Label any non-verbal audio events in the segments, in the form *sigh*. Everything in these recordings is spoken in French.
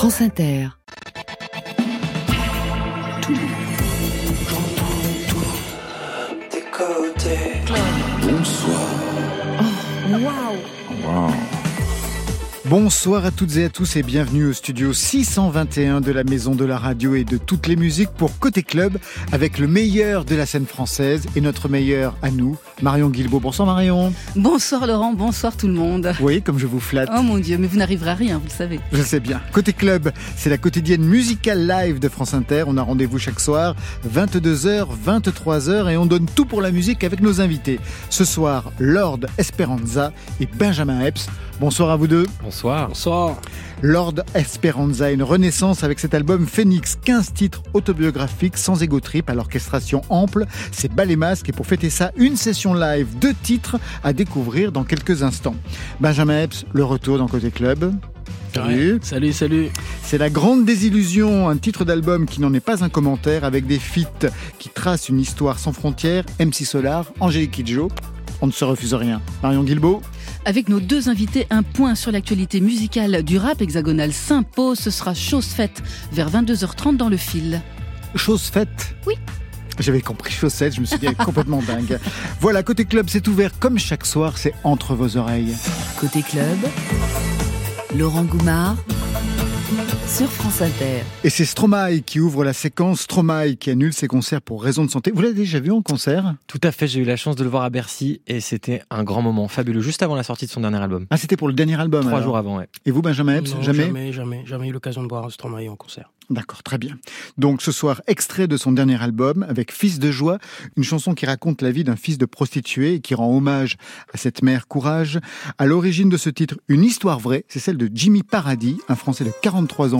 France Inter. Bonsoir. Waouh Bonsoir à toutes et à tous et bienvenue au studio 621 de la Maison de la Radio et de toutes les musiques pour Côté Club avec le meilleur de la scène française et notre meilleur à nous, Marion Guilbault. Bonsoir Marion. Bonsoir Laurent, bonsoir tout le monde. Oui, comme je vous flatte. Oh mon Dieu, mais vous n'arriverez à rien, vous le savez. Je sais bien. Côté Club, c'est la quotidienne musicale live de France Inter. On a rendez-vous chaque soir, 22h, 23h et on donne tout pour la musique avec nos invités. Ce soir, Lord Esperanza et Benjamin Epps. Bonsoir à vous deux. Bonsoir. Bonsoir. Lord Esperanza, une renaissance avec cet album Phoenix, 15 titres autobiographiques sans ego trip à l'orchestration ample, c'est bas les masques et pour fêter ça, une session live, deux titres à découvrir dans quelques instants. Benjamin Epps, le retour dans Côté Club. Salut. Ouais. Salut, salut. C'est la grande désillusion, un titre d'album qui n'en est pas un commentaire avec des feats qui tracent une histoire sans frontières, MC Solar, Angélique Kidjo. On ne se refuse rien. Marion Guilbault Avec nos deux invités, un point sur l'actualité musicale du rap hexagonal s'impose. Ce sera chose faite vers 22h30 dans le fil. Chose faite Oui. J'avais compris chaussette, je me suis dit complètement dingue. Voilà, côté club, c'est ouvert comme chaque soir, c'est entre vos oreilles. Côté club, Laurent Goumard sur France Inter. Et c'est Stromae qui ouvre la séquence, Stromae qui annule ses concerts pour raison de santé. Vous l'avez déjà vu en concert? Tout à fait, j'ai eu la chance de le voir à Bercy et c'était un grand moment fabuleux, juste avant la sortie de son dernier album. Ah, c'était pour le dernier album Trois alors? jours avant, ouais. Et vous, Benjamin Epps Non, Jamais? Jamais, jamais, jamais eu l'occasion de voir Stromae en concert. D'accord, très bien. Donc ce soir, extrait de son dernier album avec Fils de joie, une chanson qui raconte la vie d'un fils de prostituée et qui rend hommage à cette mère courage. À l'origine de ce titre, une histoire vraie, c'est celle de Jimmy Paradis, un Français de 43 ans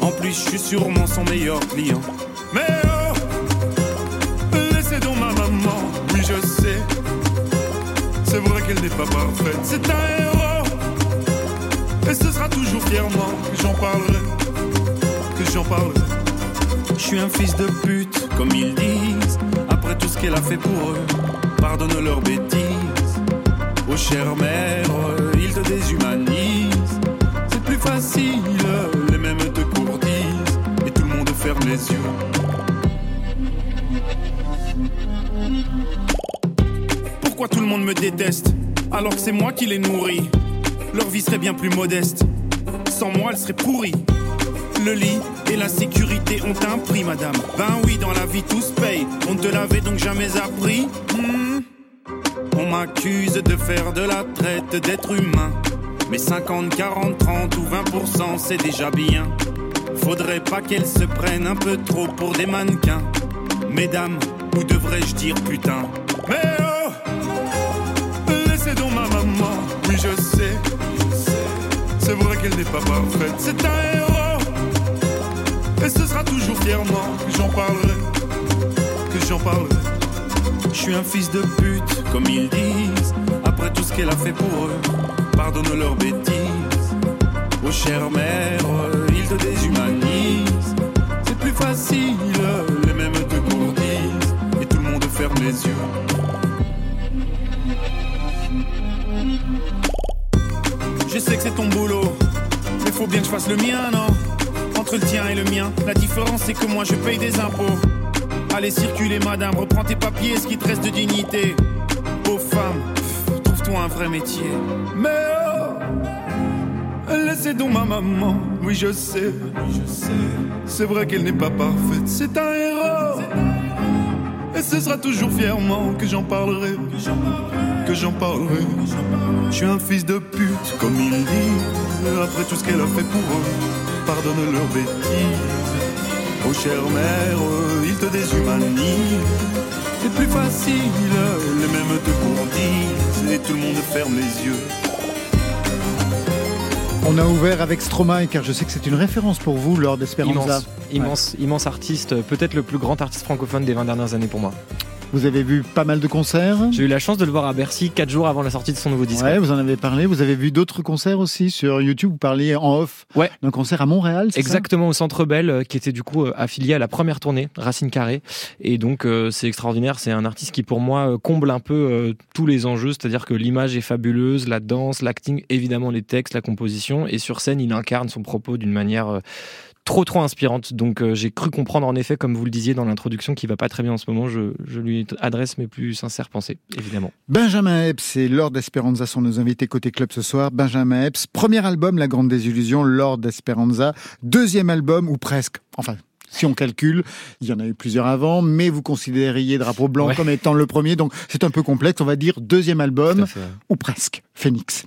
En plus, je suis sûrement son meilleur client. Mais oh, laissez donc ma maman, oui je sais. C'est vrai qu'elle n'est pas parfaite, c'est un héros. Et ce sera toujours fièrement que j'en parlerai, que j'en parlerai. Je suis un fils de pute, comme ils disent. Après tout ce qu'elle a fait pour eux, pardonne leurs bêtises. Oh chère mère, ils te déshumanisent. C'est plus facile, les yeux. Pourquoi tout le monde me déteste alors que c'est moi qui les nourris? Leur vie serait bien plus modeste. Sans moi, elle serait pourrie. Le lit et la sécurité ont un prix, madame. Ben oui, dans la vie tout se paye. On te l'avait donc jamais appris. Hmm. On m'accuse de faire de la traite d'être humain. Mais 50, 40, 30 ou 20%, c'est déjà bien. Faudrait pas qu'elles se prennent un peu trop pour des mannequins. Mesdames, ou devrais-je dire putain? Mais oh Laissez donc ma maman, oui je sais. C'est vrai qu'elle n'est pas parfaite, c'est un héros. Et ce sera toujours fièrement que j'en parlerai, que j'en parlerai. Je suis un fils de pute, comme ils disent. Après tout ce qu'elle a fait pour eux, pardonne leurs bêtises. Oh chère mère, te déshumanisent. C'est plus facile, les mêmes te courtisent. Et tout le monde ferme les yeux. Je sais que c'est ton boulot, mais faut bien que je fasse le mien, non? Entre le tien et le mien, la différence c'est que moi je paye des impôts. Allez circuler madame, reprends tes papiers, ce qui te reste de dignité. Femmes, pff, trouve-toi un vrai métier. Mais laissez donc ma maman, oui je sais, je sais. C'est vrai qu'elle n'est pas parfaite, c'est un héros. Et ce sera toujours fièrement que j'en parlerai, que j'en parlerai. Je suis un fils de pute, comme ils disent. Après tout ce qu'elle a fait pour eux, pardonne leurs bêtises. Oh chère mère, ils te déshumanisent. C'est plus facile, les mêmes te courtisent. Et tout le monde ferme les yeux. On a ouvert avec Stromae car je sais que c'est une référence pour vous, Lord Esperanza. Immense, artiste, peut-être le plus grand artiste francophone des 20 dernières années pour moi. Vous avez vu pas mal de concerts? J'ai eu la chance de le voir à Bercy 4 jours avant la sortie de son nouveau disque. Ouais, vous en avez parlé. Vous avez vu d'autres concerts aussi sur YouTube? Vous parliez en off Ouais. d'un concert à Montréal, ça? Exactement au Centre Bell, euh, qui était du coup euh, affilié à la première tournée, Racine Carré. Et donc euh, c'est extraordinaire. C'est un artiste qui pour moi comble un peu euh, tous les enjeux, c'est-à-dire que l'image est fabuleuse, la danse, l'acting, évidemment les textes, la composition, et sur scène il incarne son propos d'une manière euh, trop trop inspirante. Donc euh, j'ai cru comprendre en effet, comme vous le disiez dans l'introduction, qui va pas très bien en ce moment. Je, je lui adresse mes plus sincères pensées, évidemment. Benjamin Epps et Lord Esperanza sont nos invités côté club ce soir. Benjamin Epps, premier album, La Grande Désillusion, Lord Esperanza. Deuxième album, ou presque, enfin, si on calcule, il y en a eu plusieurs avant, mais vous considériez Drapeau Blanc Ouais. comme étant le premier, donc c'est un peu complexe. On va dire deuxième album, ou presque, Phoenix.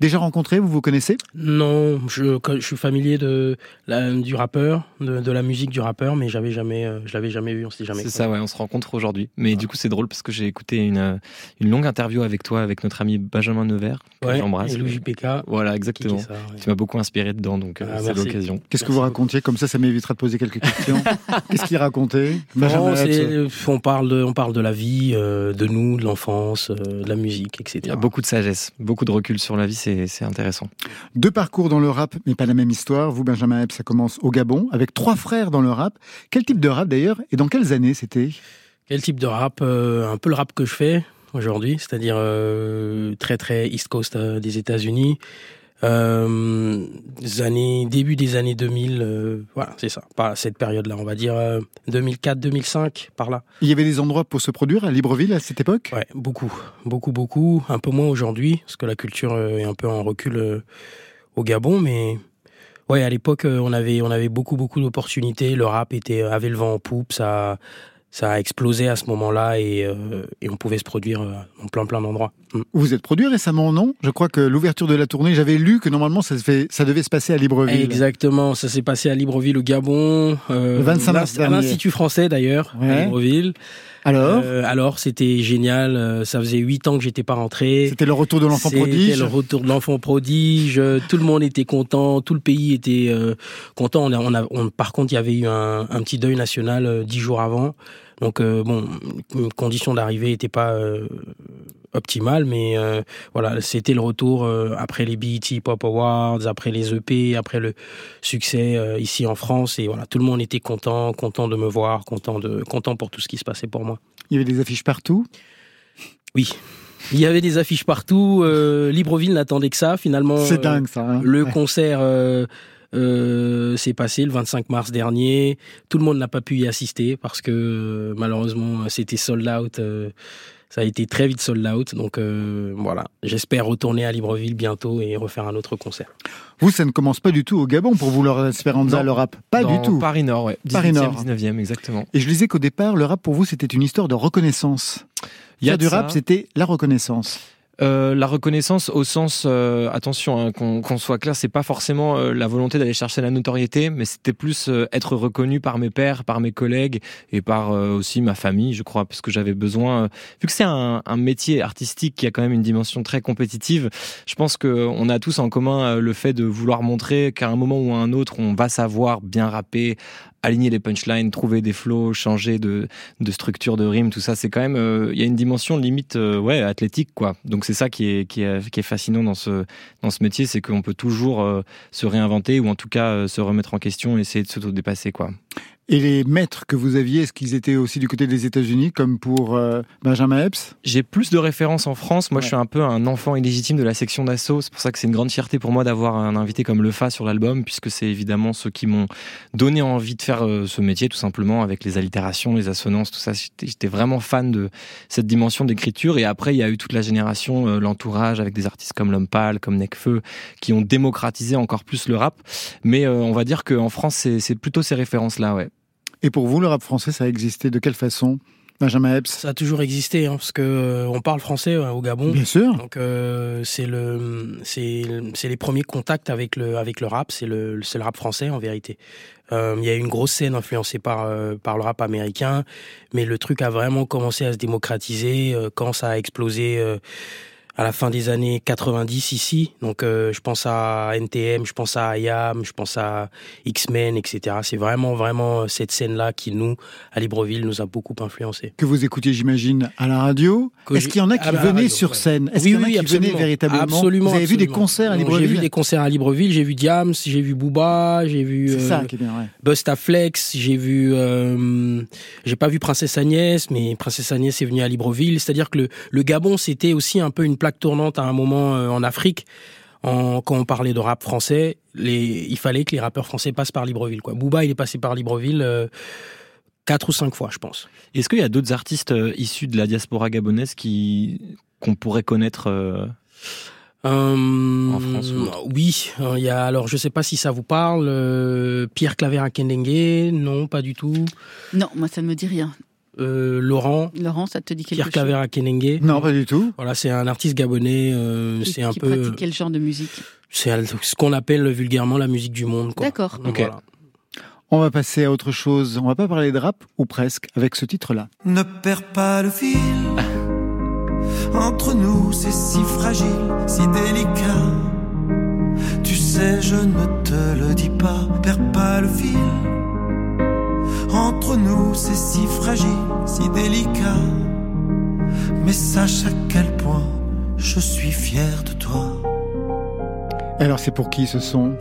Déjà rencontré, vous vous connaissez? Non, je, je suis familier de la, du rappeur, de, de la musique du rappeur, mais j'avais jamais, euh, je l'avais jamais vu, on s'était jamais. C'est ça, ouais, on se rencontre aujourd'hui. Mais du coup, c'est drôle parce que j'ai écouté une, euh, une longue interview avec toi, avec notre ami Benjamin Nevers, que Ouais, j'embrasse. Et Louis JPK. Voilà, exactement. dit ça, ouais. Tu m'as beaucoup inspiré dedans, donc euh, Ah, c'est l'occasion. Qu'est-ce que vous racontiez? Comme ça, ça m'évitera de poser quelques questions. *laughs* Qu'est-ce qu'il racontait? Benjamin Non, on parle de, on parle de la vie, euh, de nous, de l'enfance, euh, de la musique, etc. Il y a beaucoup de sagesse, beaucoup de recul sur la vie, c'est intéressant. Deux parcours dans le rap, mais pas la même histoire. Vous, Benjamin Epps, ça commence au Gabon, avec trois frères dans le rap. Quel type de rap d'ailleurs Et dans quelles années c'était? Quel type de rap? Euh, Un peu le rap que je fais aujourd'hui, c'est-à-dire euh, très très East Coast euh, des États-Unis. Euh, des années, début des années 2000, euh, voilà, c'est ça. Pas cette période-là, on va dire euh, 2004-2005, par là. Il y avait des endroits pour se produire à Libreville à cette époque? Ouais, beaucoup, beaucoup, beaucoup. Un peu moins aujourd'hui, parce que la culture euh, est un peu en recul euh, au Gabon, mais ouais, à l'époque, euh, on avait, on avait beaucoup, beaucoup d'opportunités. Le rap était avait le vent en poupe, ça, ça a explosé à ce moment-là, et, euh, et on pouvait se produire euh, dans plein, plein d'endroits. Mm. Vous êtes produit récemment, non? Je crois que l'ouverture de la tournée, j'avais lu que normalement ça, se fait, ça devait se passer à Libreville. Exactement, ça s'est passé à Libreville, au Gabon. euh, Le 25 mars à l'Institut français d'ailleurs, Ouais. à Libreville. Alors Euh, alors, c'était génial. Ça faisait huit ans que j'étais pas rentré. C'était le retour de l'enfant C'était prodige le retour de l'enfant prodige. Tout le monde était content. Tout le pays était content. On a, on a, on- par contre, il y avait eu un, un petit deuil national euh, dix jours avant. Donc, euh, bon, conditions d'arrivée n'étaient pas euh, optimales, mais euh, voilà, c'était le retour après les BET Pop Awards, après les EP, après le succès ici en France. Et voilà, tout le monde était content, content de me voir, content, de, content pour tout ce qui se passait pour moi. Il y avait des affiches partout? Oui. Il y avait des affiches partout. euh, Libreville n'attendait que ça. Finalement, C'est dingue ça. hein. le Ouais. concert euh, euh, s'est passé le 25 mars dernier. Tout le monde n'a pas pu y assister parce que euh, malheureusement c'était sold out. euh, ça a été très vite sold out. Donc euh, voilà, j'espère retourner à Libreville bientôt et refaire un autre concert. Vous, ça ne commence pas du tout au Gabon pour vous, Non. le rap. Pas Dans du tout. Paris Nord, ouais. 18e, Paris Nord. 19e, exactement. Et je lisais qu'au départ, le rap pour vous, c'était une histoire de reconnaissance. Il y a du rap, c'était la reconnaissance. Euh, la reconnaissance au sens, euh, attention, hein, qu'on qu'on soit clair, c'est pas forcément euh, la volonté d'aller chercher la notoriété, mais c'était plus euh, être reconnu par mes pairs, par mes collègues et par euh, aussi ma famille, je crois, parce que j'avais besoin. vu que c'est un, un métier artistique qui a quand même une dimension très compétitive, je pense que on a tous en commun le fait de vouloir montrer qu'à un moment ou à un autre, on va savoir bien rapper, aligner les punchlines, trouver des flows, changer de, de structure de rime, tout ça, c'est quand même, euh, il y a une dimension limite, euh, ouais, athlétique, quoi. Donc c'est ça qui est, qui est, qui est fascinant dans ce, dans ce métier, c'est qu'on peut toujours euh, se réinventer ou en tout cas euh, se remettre en question et essayer de s'auto-dépasser, quoi. Et les maîtres que vous aviez, est-ce qu'ils étaient aussi du côté des États-Unis, comme pour euh, Benjamin Epps? J'ai plus de références en France. Moi, Ouais. je suis un peu un enfant illégitime de la section d'assaut. C'est pour ça que c'est une grande fierté pour moi d'avoir un invité comme Le Fa sur l'album, puisque c'est évidemment ceux qui m'ont donné envie de faire euh, ce métier, tout simplement, avec les allitérations, les assonances, tout ça. J'étais vraiment fan de cette dimension d'écriture. Et après, il y a eu toute la génération, euh, l'entourage, avec des artistes comme L'Homme Pâle, comme Necfeu, qui ont démocratisé encore plus le rap. Mais on va dire qu'en France, c'est plutôt ces références-là, ouais. Et pour vous, le rap français, ça a existé de quelle façon Benjamin Epps? Ça a toujours existé, hein, parce que euh, on parle français euh, au Gabon. Bien sûr. Donc euh, c'est le c'est les premiers contacts avec le avec le rap, c'est le le rap français en vérité. Euh, Il y a eu une grosse scène influencée par par le rap américain, mais le truc a vraiment commencé à se démocratiser quand ça a explosé à la fin des années 90 ici. Donc euh, je pense à NTM, je pense à IAM, je pense à X-Men, etc. C'est vraiment vraiment cette scène-là qui nous, à Libreville, nous a beaucoup influencé. Que vous écoutiez, j'imagine, à la radio. Est-ce qu'il y en a qui venaient sur scène? Est-ce qu'il y en a qui venaient véritablement? Absolument. Vous avez vu des concerts à Libreville J'ai vu des concerts à Libreville. J'ai vu Diams, j'ai vu Booba, j'ai vu C'est ça qui est bien, ouais. Bustaflex, j'ai vu, euh, j'ai pas vu Princesse Agnès, mais Princesse Agnès est venue à Libreville. C'est-à-dire que le, le Gabon, c'était aussi un peu une plaque tournante à un moment euh, en Afrique. En, quand on parlait de rap français, les, il fallait que les rappeurs français passent par Libreville. Quoi. Booba, il est passé par Libreville euh, quatre ou cinq fois, je pense. Est-ce qu'il y a d'autres artistes euh, issus de la diaspora gabonaise qui qu'on pourrait connaître euh, Euh, En France ou Oui, il y a alors je sais pas si ça vous parle euh, Pierre Claver à Kendengue, non, pas du tout. Non, moi ça ne me dit rien. Euh, Laurent Laurent, ça te dit quelque Pierre chose? Claver à Kendengue. Non, pas du tout. Voilà, c'est un artiste gabonais, euh, c'est un qui peu pratique quel genre de musique? c'est ce qu'on appelle vulgairement la musique du monde. D'accord. Donc, Ok. voilà. On va passer à autre chose. On va pas parler de rap, ou presque, avec ce titre-là. Ne perds pas le fil. *laughs* Entre nous, c'est si fragile, si délicat. Tu sais, je ne te le dis pas. Perds pas le fil. Entre nous, c'est si fragile, si délicat. Mais sache à quel point je suis fier de toi. Alors, c'est pour qui ce son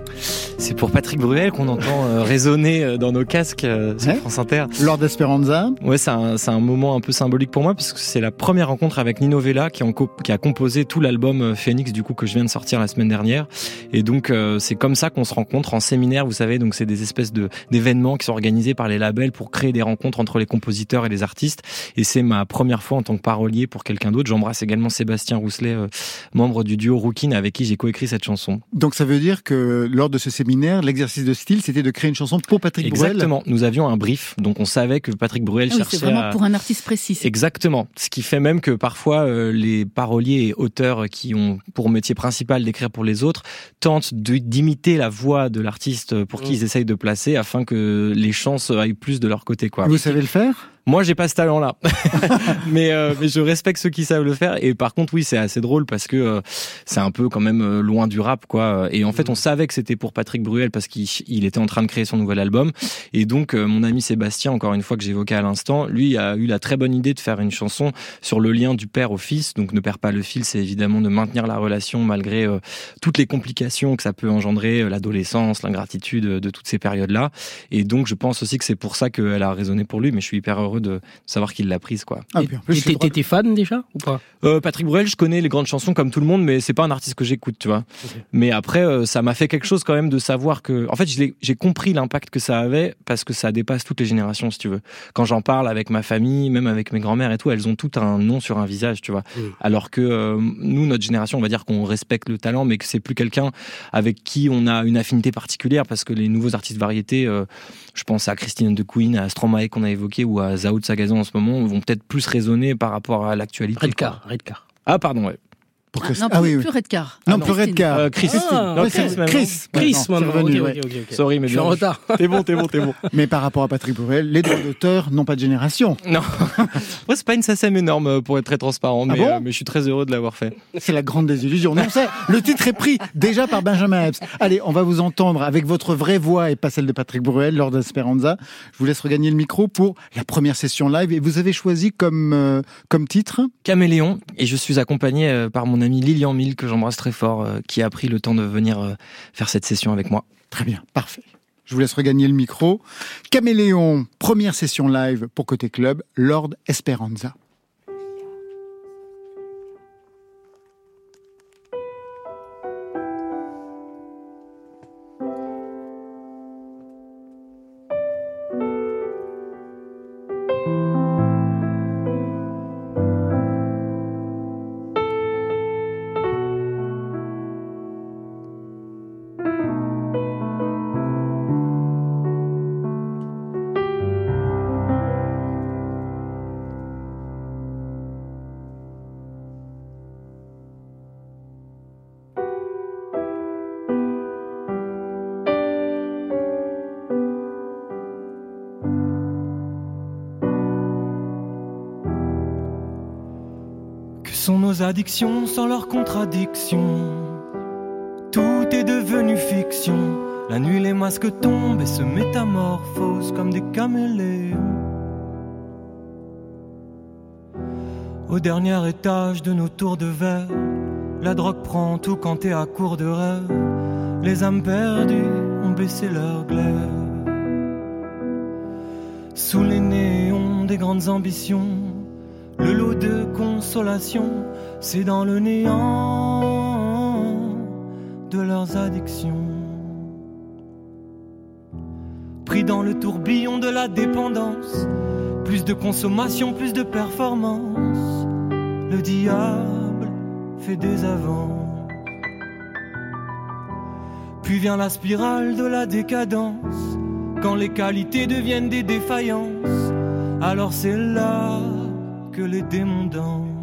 C'est pour Patrick Bruel qu'on entend euh, *laughs* résonner euh, dans nos casques euh, sur Ouais. France Inter. Lord Esperanza Ouais, c'est un, c'est un moment un peu symbolique pour moi parce que c'est la première rencontre avec Nino Vella qui, en co- qui a composé tout l'album euh, Phoenix du coup que je viens de sortir la semaine dernière. Et donc euh, c'est comme ça qu'on se rencontre en séminaire, vous savez. Donc c'est des espèces de d'événements qui sont organisés par les labels pour créer des rencontres entre les compositeurs et les artistes. Et c'est ma première fois en tant que parolier pour quelqu'un d'autre. J'embrasse également Sébastien Rousselet, membre du duo Rookin avec qui j'ai coécrit cette chanson. Donc ça veut dire que lors de ce séminaire, l'exercice de style, c'était de créer une chanson pour Patrick Bruel Exactement. Nous avions un brief, donc on savait que Patrick Bruel Ah oui, cherchait c'est vraiment à... pour un artiste précis. Exactement. Ce qui fait même que parfois euh, les paroliers et auteurs qui ont pour métier principal d'écrire pour les autres tentent de- d'imiter la voix de l'artiste pour qui Mm. ils essayent de placer afin que les chances aillent plus de leur côté. Quoi. Vous savez le faire? Moi, j'ai pas ce talent-là, *laughs* mais euh, mais je respecte ceux qui savent le faire. Et par contre, oui, c'est assez drôle parce que euh, c'est un peu quand même euh, loin du rap, quoi. Et en fait, on savait que c'était pour Patrick Bruel parce qu'il il était en train de créer son nouvel album. Et donc, euh, mon ami Sébastien, encore une fois que j'évoquais à l'instant, lui a eu la très bonne idée de faire une chanson sur le lien du père au fils. Donc, ne perd pas le fil, c'est évidemment de maintenir la relation malgré toutes les complications que ça peut engendrer, l'adolescence, l'ingratitude de toutes ces périodes-là. Et donc, je pense aussi que c'est pour ça qu'elle a résonné pour lui. Mais je suis hyper heureux de savoir qu'il l'a prise, quoi. Ah, T'étais fan déjà ou pas? Euh, Patrick Bruel, je connais les grandes chansons comme tout le monde, mais c'est pas un artiste que j'écoute, tu vois. Mais après, euh, ça m'a fait quelque chose quand même de savoir que, en fait, j'ai compris l'impact que ça avait parce que ça dépasse toutes les générations, si tu veux. Quand j'en parle avec ma famille, même avec mes grands-mères et tout, elles ont tout un nom sur un visage, tu vois. Mm. Alors que euh, nous, notre génération, on va dire qu'on respecte le talent, mais que c'est plus quelqu'un avec qui on a une affinité particulière parce que les nouveaux artistes variétés, euh, je pense à Christine de Queen, à Stromae qu'on a évoqué ou à De Sagazan en ce moment, vont peut-être plus résonner par rapport à l'actualité. Redcar, Redcar. Ah, pardon, ouais. Pour Ah, non, Ah plus, oui, oui. plus Redcar. Non, Ah, plus. Redcar. Euh, Chris. Ah, Non, Chris. Chris. Chris, revenu, ok, ok. Sorry, mais Je suis en non. retard. *laughs* T'es bon, t'es bon, t'es bon. *laughs* Mais par rapport à Patrick Bruel, les droits d'auteur n'ont pas de génération. Non, *laughs* moi c'est pas une SACEM énorme euh, pour être très transparent, Ah bon euh, mais je suis très heureux de l'avoir fait. C'est la grande désillusion. Non, ça, le titre est pris déjà par Benjamin Epps. Allez, on va vous entendre avec votre vraie voix et pas celle de Patrick Bruel lors d'Esperanza. Je vous laisse regagner le micro pour la première session live. Et vous avez choisi comme, euh, comme titre? Caméléon, et je suis accompagné par mon Lilian Mille, que j'embrasse très fort, euh, qui a pris le temps de venir euh, faire cette session avec moi. Très bien, parfait. Je vous laisse regagner le micro. Caméléon, première session live pour Côté Club, Lord Esperanza. Sans leurs contradictions Tout est devenu fiction. La nuit, les masques tombent et se métamorphosent comme des caméléons. Au dernier étage de nos tours de verre, la drogue prend tout quand t'es à court de rêve. Les âmes perdues ont baissé leur glaire. Sous les néons des grandes ambitions, le lot de consolation, c'est dans le néant de leurs addictions. Pris dans le tourbillon de la dépendance, plus de consommation, plus de performance, le diable fait des avances. Puis vient la spirale de la décadence, quand les qualités deviennent des défaillances, alors c'est là que les démons dansent.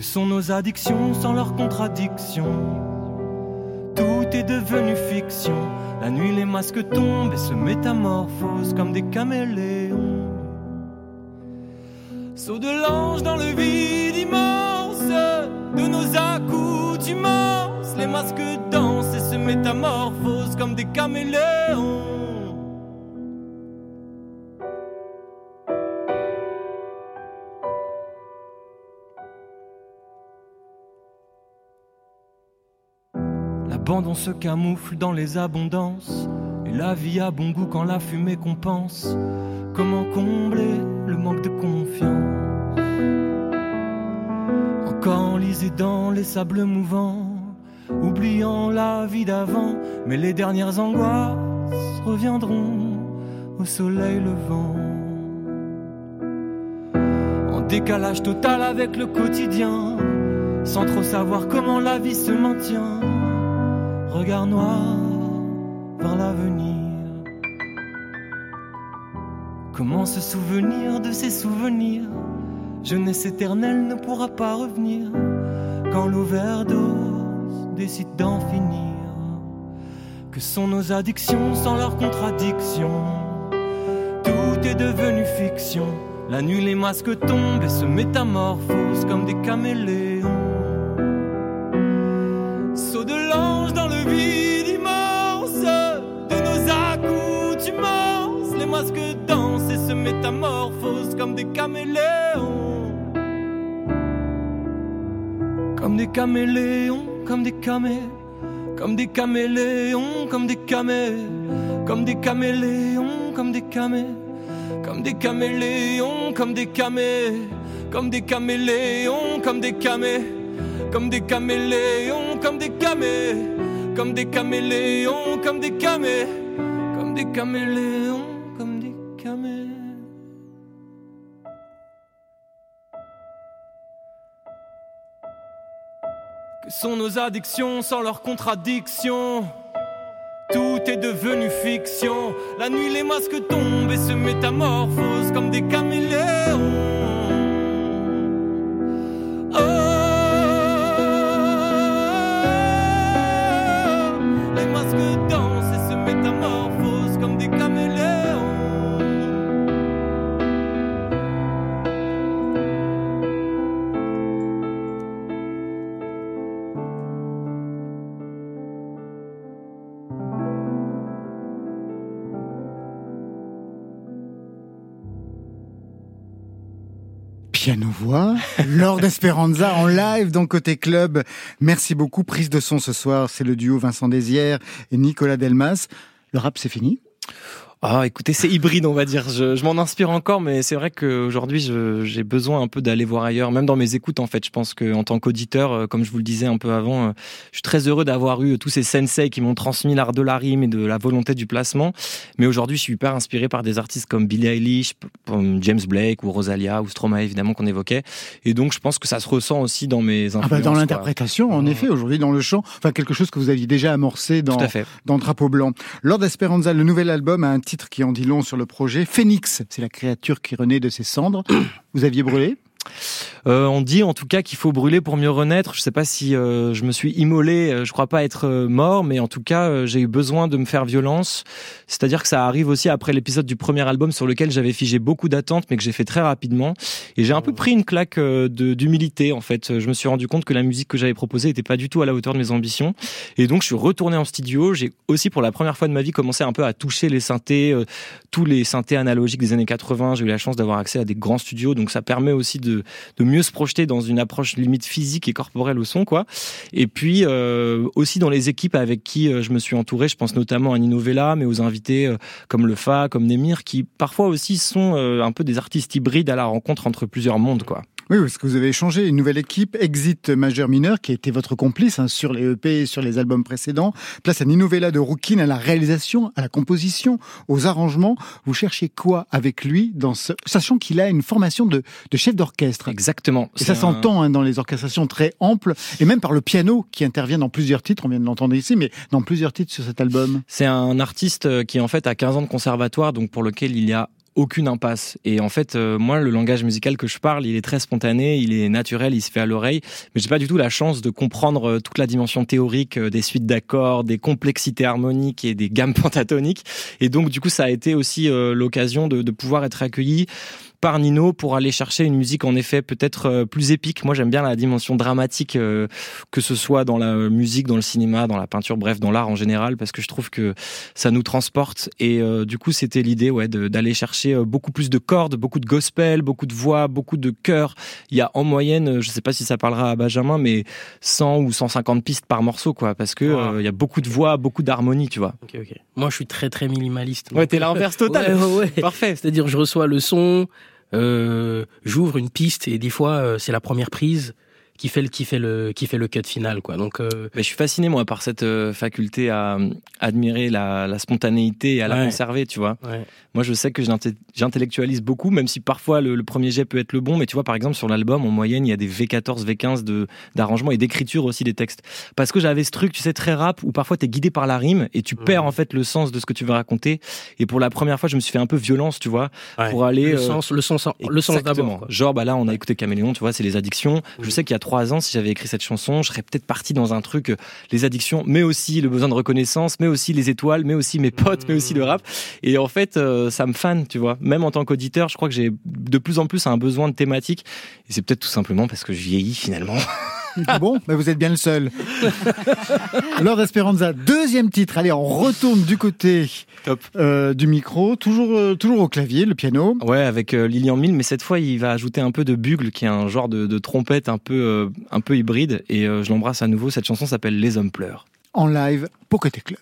Que sont nos addictions sans leurs contradictions Tout est devenu fiction. La nuit, les masques tombent et se métamorphosent comme des caméléons. Saut de l'ange dans le vide immense de nos accoutumances. Les masques dansent et se métamorphosent comme des caméléons. L'abandon se camoufle dans les abondances. Et la vie a bon goût quand la fumée compense. Comment combler le manque de confiance? Encore enlisé dans les sables mouvants, oubliant la vie d'avant. Mais les dernières angoisses reviendront au soleil levant. En décalage total avec le quotidien, sans trop savoir comment la vie se maintient regard noir vers l'avenir. Comment se souvenir de ces souvenirs? Jeunesse éternelle ne pourra pas revenir quand l'overdose décide d'en finir. Que sont nos addictions sans leurs contradictions? Tout est devenu fiction. La nuit, les masques tombent et se métamorphosent comme des caméléons. Masques dansent et se métamorphosent comme des caméléons. Comme des caméléons, comme des camés, comme des caméléons, comme des camés, comme des caméléons, comme des camés, comme des caméléons, comme des camés, comme des caméléons, comme des camés comme des caméléons, comme des camés, comme des caméléons, comme des camés, comme des caméléons, Que sont nos addictions sans leurs contradictions tout est devenu fiction. La nuit, les masques tombent et se métamorphosent comme des caméléons. Piano-voix, Lord Esperanza en live dans Côté Club. Merci beaucoup. Prise de son ce soir, c'est le duo Vincent Désière et Nicolas Delmas. Le rap, c'est fini? Ah, écoutez, c'est hybride, on va dire. Je, je m'en inspire encore, mais c'est vrai qu'aujourd'hui, j'ai besoin un peu d'aller voir ailleurs, même dans mes écoutes, en fait. Je pense qu'en tant qu'auditeur, euh, comme je vous le disais un peu avant, euh, je suis très heureux d'avoir eu tous ces sensei qui m'ont transmis l'art de la rime et de la volonté du placement. Mais aujourd'hui, je suis hyper inspiré par des artistes comme Billie Eilish, James Blake ou Rosalia ou Stromae, évidemment, qu'on évoquait. Et donc, je pense que ça se ressent aussi dans mes influences. Ah bah dans l'interprétation, en effet, aujourd'hui, dans le chant. Enfin, quelque chose que vous aviez déjà amorcé dans, dans Drapeau Blanc. Lord Esperanza, le nouvel album a un titre qui en dit long sur le projet. Phoenix, c'est la créature qui renaît de ses cendres. Vous aviez brûlé? Euh, on dit en tout cas qu'il faut brûler pour mieux renaître. Je sais pas si euh, je me suis immolé, euh, je crois pas être mort, mais en tout cas j'ai eu besoin de me faire violence. C'est-à-dire que ça arrive aussi après l'épisode du premier album sur lequel j'avais figé beaucoup d'attentes, mais que j'ai fait très rapidement. Et j'ai un peu pris une claque d'humilité en fait. Je me suis rendu compte que la musique que j'avais proposée n'était pas du tout à la hauteur de mes ambitions. Et donc je suis retourné en studio. J'ai aussi pour la première fois de ma vie commencé un peu à toucher les synthés, tous les synthés analogiques des années 80. J'ai eu la chance d'avoir accès à des grands studios, donc ça permet aussi de, de mieux se projeter dans une approche limite physique et corporelle au son, quoi. Et puis euh, aussi dans les équipes avec qui euh, je me suis entouré, je pense notamment à Nino Vella, mais aux invités euh, comme le Fa, comme Nemir, qui parfois aussi sont un peu des artistes hybrides à la rencontre entre plusieurs mondes, quoi. Oui, parce que vous avez échangé une nouvelle équipe, Exit Majeur Mineur, qui a été votre complice hein, sur les EP et sur les albums précédents. Place à Nino Vella de Rookin à la réalisation, à la composition, aux arrangements. Vous cherchez quoi avec lui, dans ce... sachant qu'il a une formation de, de chef d'orchestre Exactement. Et ça s'entend hein, dans les orchestrations très amples, et même par le piano qui intervient dans plusieurs titres, on vient de l'entendre ici, mais dans plusieurs titres sur cet album. C'est un artiste qui en fait a 15 ans de conservatoire, donc pour lequel il y a aucune impasse. Et en fait, euh, moi, le langage musical que je parle, il est très spontané, il est naturel, il se fait à l'oreille. Mais j'ai pas du tout la chance de comprendre euh, toute la dimension théorique euh, des suites d'accords, des complexités harmoniques et des gammes *laughs* pentatoniques. Et donc, du coup, ça a été aussi l'occasion de, de pouvoir être accueilli par Nino pour aller chercher une musique en effet peut-être euh, plus épique. Moi j'aime bien la dimension dramatique, euh, que ce soit dans la musique, dans le cinéma, dans la peinture, bref, dans l'art en général, parce que je trouve que ça nous transporte. Et euh, du coup c'était l'idée ouais, d'aller chercher beaucoup plus de cordes, beaucoup de gospel, beaucoup de voix, beaucoup de chœurs. Il y a en moyenne, je sais pas si ça parlera à Benjamin, mais 100 ou 150 pistes par morceau, quoi, parce que il y a beaucoup de voix, beaucoup d'harmonie, tu vois. Moi je suis très très minimaliste. Ouais, t'es l'inverse total. *laughs* Parfait. C'est-à-dire je reçois le son, euh, j'ouvre une piste et des fois euh, c'est la première prise qui fait le qui fait le qui fait le cut final quoi. Donc euh, mais je suis fasciné moi par cette faculté à, admirer la, la, spontanéité et à la conserver, tu vois. Ouais. Moi, je sais que j'intellectualise beaucoup, même si parfois le, premier jet peut être le bon. Mais tu vois, par exemple, sur l'album, en moyenne, il y a des V14, V15 de d'arrangement et d'écriture aussi des textes. Parce que j'avais ce truc, tu sais, très rap, où parfois tu es guidé par la rime et tu perds en fait le sens de ce que tu veux raconter. Et pour la première fois, je me suis fait un peu violence, tu vois, pour aller le euh, sens, le sens, le sens d'abord. Genre, bah là, on a écouté Caméléon, tu vois, c'est les addictions. Je sais qu'il y a trois ans, si j'avais écrit cette chanson, je serais peut-être parti dans un truc, euh, les addictions, mais aussi le besoin de reconnaissance, mais aussi les étoiles, mais aussi mes potes, mais aussi le rap. Et en fait, euh, ça me fan, tu vois. Même en tant qu'auditeur, je crois que j'ai de plus en plus un besoin de thématique. Et c'est peut-être tout simplement parce que je vieillis finalement. *laughs* *laughs* bon, mais vous êtes bien le seul. *laughs* Lord Esperanza, deuxième titre. Allez, on retourne du côté euh, du micro, toujours, euh, toujours au clavier, le piano. Ouais, avec Lilian Mill, mais cette fois, il va ajouter un peu de bugle, qui est un genre de, de trompette un peu, un peu hybride. Et je l'embrasse à nouveau. Cette chanson s'appelle Les Hommes pleurent. En live pour Côté Club.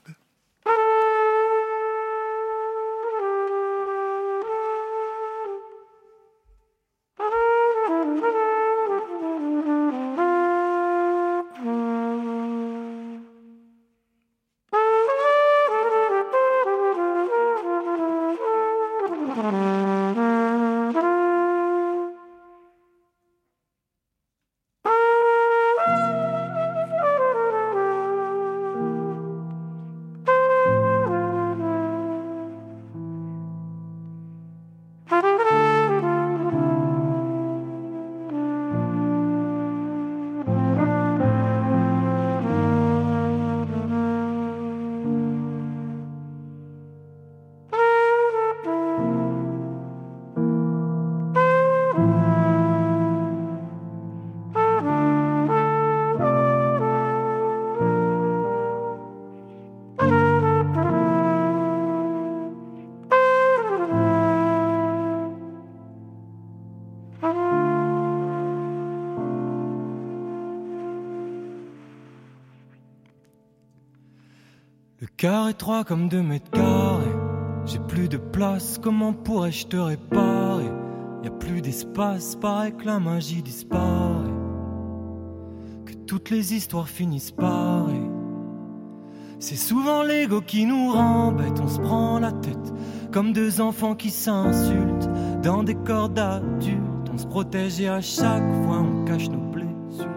Carré étroit comme deux mètres carrés. J'ai plus de place, comment pourrais-je te réparer? Y a plus d'espace, paraît que la magie disparaît. Que toutes les histoires finissent pareil. C'est souvent l'ego qui nous rend bête, on se prend la tête comme deux enfants qui s'insultent dans des corps d'adultes. On se protège et à chaque fois on cache nos blessures.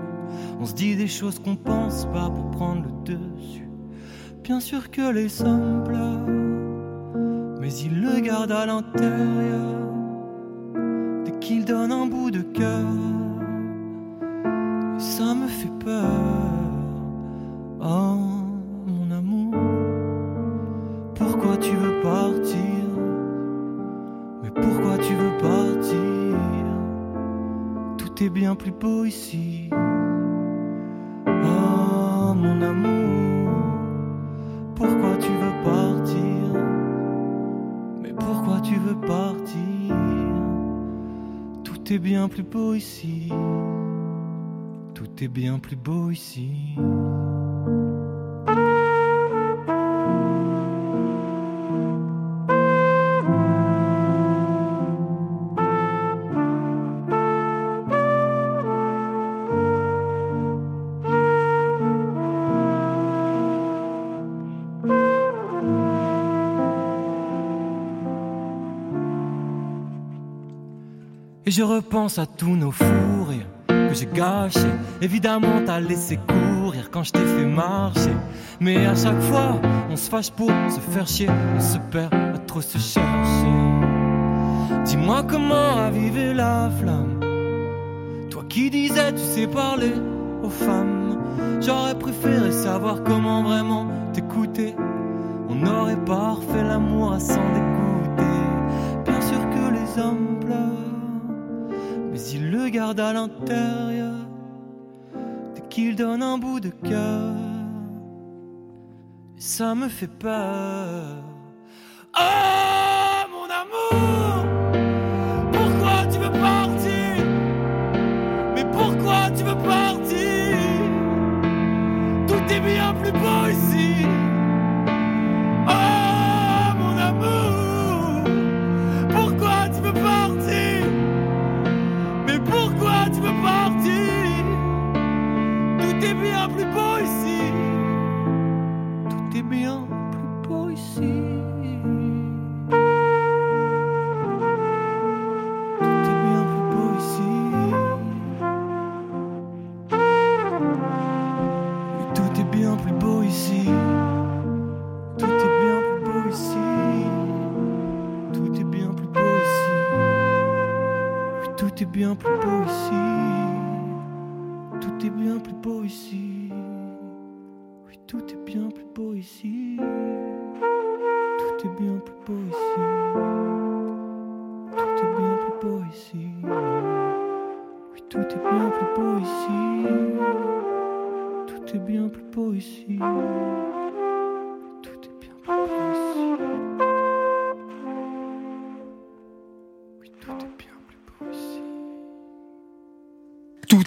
On se dit des choses qu'on pense pas pour prendre le. Bien sûr que les hommes pleurent, mais ils le gardent à l'intérieur. Dès qu'il donne un bout de cœur. Ça me fait peur. Oh, mon amour, pourquoi tu veux partir? Mais pourquoi tu veux partir? Tout est bien plus beau ici. Plus beau ici. Tout est bien plus beau ici. Je repense à tous nos fous rires que j'ai gâchés. Évidemment, t'as laissé courir quand je t'ai fait marcher. Mais à chaque fois, on se fâche pour se faire chier. On se perd à trop se chercher. Dis-moi comment raviver la flamme. Toi qui disais, tu sais parler aux femmes. J'aurais préféré savoir comment vraiment t'écouter. On aurait pas l'amour à s'en dégoûter. Bien sûr que les hommes pleurent, à l'intérieur. Dès qu'ils donnent un bout de cœur, ça me fait peur. Oh mon amour,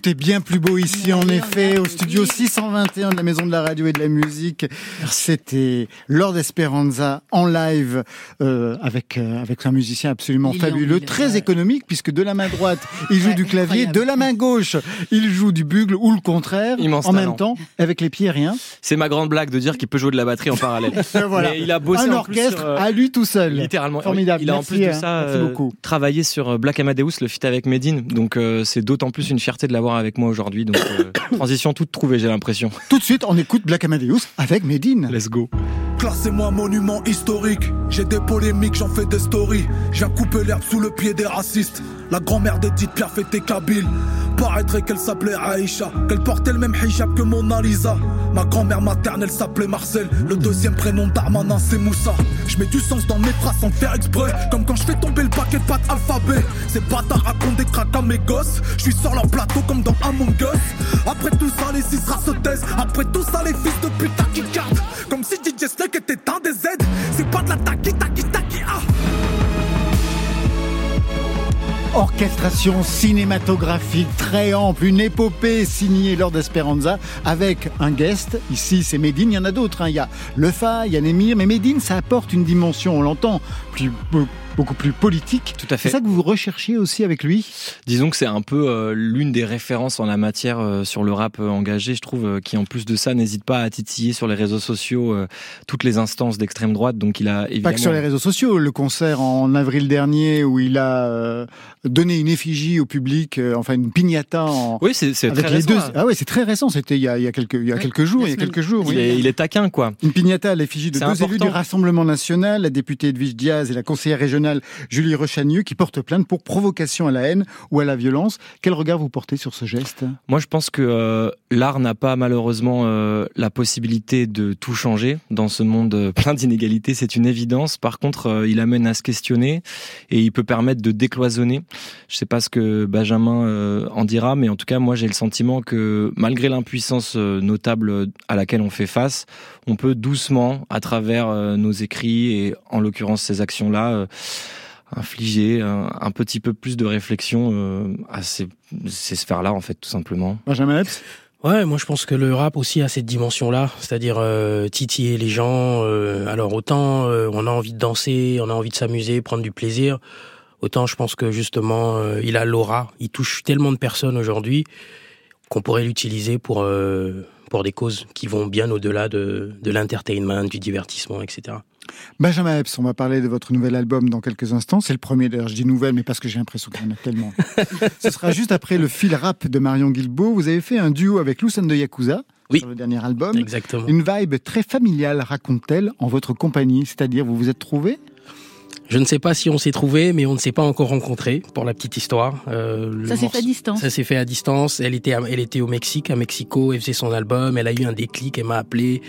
Tout est bien plus beau ici, en effet, au studio 621 de la Maison de la Radio et de la Musique. C'était Lord Esperanza en live euh, avec euh, avec un musicien absolument Lilian fabuleux, très ouais. économique puisque de la main droite il joue Ouais, du clavier, incroyable. de la main gauche il joue du bugle ou le contraire Immense en talent. même temps avec les pieds rien. C'est ma grande blague de dire qu'il peut jouer de la batterie en parallèle. *laughs* voilà. Mais il a bossé un en plus orchestre sur, euh, à lui tout seul. Littéralement. Formidable. Il a Merci, en plus de hein. ça euh, beaucoup. travaillé sur Black Amadeus, le feat avec Medine. Donc euh, c'est d'autant plus une fierté de l'avoir avec moi aujourd'hui. Donc euh, *coughs* transition toute trouvée, j'ai l'impression. Tout de suite on écoute Black Amadeus avec Medine. Let's go. Classez-moi monument historique. J'ai des polémiques, j'en fais des stories. J'ai coupé l'herbe sous le pied des racistes. La grand-mère d'Edith Piaf était kabyle. Paraîtrait qu'elle s'appelait Aïcha, qu'elle portait le même hijab que Mona Lisa. Ma grand-mère maternelle s'appelait Marcel. Le deuxième prénom d'Armanin, c'est Moussa. Je mets du sens dans mes phrases sans faire exprès. Comme quand je fais tomber le paquet de pâtes alphabet. Ces bâtards racontent des cracks à mes gosses. Je suis sur leur plateau comme dans Among Us. Après tout ça, les six se taisent. Après tout ça, les fils de putain qui gardent. Comme si DJ Snake était un des Z. C'est pas de la taki taki taki ah. Orchestration cinématographique très ample, une épopée signée Lord Esperanza avec un guest. Ici, c'est Medine. Il y en a d'autres. hein. Il y a Lefa, il y a Nemir, mais Medine, ça apporte une dimension, on l'entend, plus, beaucoup plus politique. Tout à fait. C'est ça que vous recherchiez aussi avec lui? Disons que c'est un peu euh, l'une des références en la matière euh, sur le rap euh, engagé, je trouve, euh, qui en plus de ça n'hésite pas à titiller sur les réseaux sociaux euh, toutes les instances d'extrême droite. Donc il a évidemment. Pas que sur les réseaux sociaux. Le concert en avril dernier où il a euh, donné une effigie au public, euh, enfin une piñata en. Oui, c'est très les récent, deux. hein. Ah ouais, c'est très récent. C'était il y a, il y a quelques, il y a Ouais, quelques jours. Il y a semaine. quelques jours. Il oui. est, il est taquin, quoi. Une piñata à l'effigie de C'est deux élus important. du Rassemblement national, la députée Edwige Diaz et la conseillère régionale Julie Rechagneux qui porte plainte pour provocation à la haine ou à la violence. Quel regard vous portez sur ce geste? Moi, je pense que euh, l'art n'a pas malheureusement euh, la possibilité de tout changer dans ce monde plein d'inégalités, c'est une évidence. Par contre, il amène à se questionner et il peut permettre de décloisonner. Je sais pas ce que Benjamin en dira, mais en tout cas, moi, j'ai le sentiment que malgré l'impuissance notable à laquelle on fait face, on peut doucement, à travers nos écrits et en l'occurrence ces actions-là, infliger un, petit peu plus de réflexion euh, à ces, sphères-là, en fait, tout simplement. Benjamin Ouais, moi je pense que le rap aussi a cette dimension-là, c'est-à-dire euh, titiller les gens. Euh, alors autant on a envie de danser, on a envie de s'amuser, prendre du plaisir, autant je pense que justement il a l'aura, il touche tellement de personnes aujourd'hui qu'on pourrait l'utiliser pour pour des causes qui vont bien au-delà de, de l'entertainment, du divertissement, etc. Benjamin Epps, on va parler de votre nouvel album dans quelques instants. C'est le premier, d'ailleurs, je dis nouvelle, mais parce que j'ai l'impression qu'il y en a tellement. *laughs* Ce sera juste après le fil rap de Marion Guilbeault. Vous avez fait un duo avec Lucen de Yakuza. Oui. Sur le dernier album. Exactement. Une vibe très familiale, raconte-t-elle, en votre compagnie. C'est-à-dire, vous vous êtes trouvés? Je ne sais pas si on s'est trouvé, mais on ne s'est pas encore rencontré pour la petite histoire. Euh, ça s'est fait à distance. Ça s'est fait à distance. Elle était, elle était au Mexique, à Mexico. Elle faisait son album. Elle a eu un déclic. Elle m'a appelé.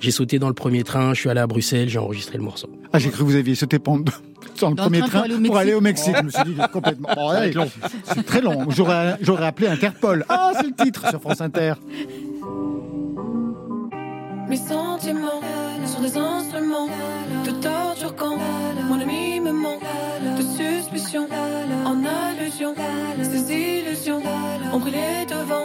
J'ai sauté dans le premier train, je suis allé à Bruxelles, j'ai enregistré le morceau. Ah, j'ai cru que vous aviez sauté *laughs* dans le premier train, pour, aller au Mexique. je me suis dit complètement. *laughs* c'est très long. J'aurais, j'aurais appelé Interpol. Ah, c'est le titre sur France Inter. Mes sentiments sont des instruments de torture quand mon ami me manque de suspicion en allusion. Ces illusions ont brûlé devant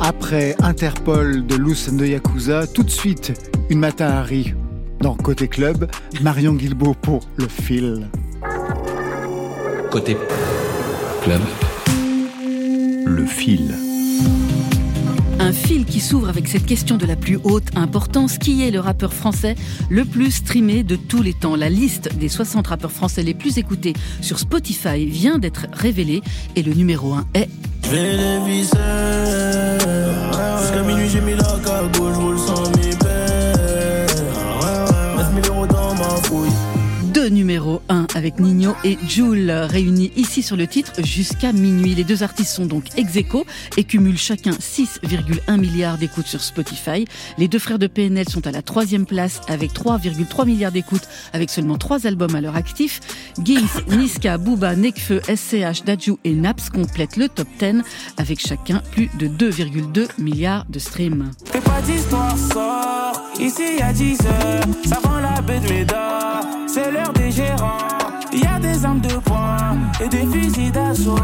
Après Interpol de Lucen de Yakuza, tout de suite une matin Harry dans Côté Club, Marion Guilbeault pour Le Fil. Côté Club, Le Fil. Un fil qui s'ouvre avec cette question de la plus haute importance. Qui est le rappeur français le plus streamé de tous les temps? La liste des 60 rappeurs français les plus écoutés sur Spotify vient d'être révélée et le numéro 1 est... mes numéro 1 avec Nino et Jules réunis ici sur le titre jusqu'à minuit. Les deux artistes sont donc ex et cumulent chacun 6,1 milliards d'écoutes sur Spotify. Les deux frères de PNL sont à la troisième place avec 3,3 milliards d'écoutes avec seulement trois albums à leur actif. Gims, Niska, Booba, Nekfeu, SCH, Daju et Naps complètent le top 10 avec chacun plus de 2,2 milliards de streams. Fais pas d'histoire, sort ici à 10 heures, ça prend la baie de c'est des gérants. Il y a des armes de poing et des fusils d'assaut.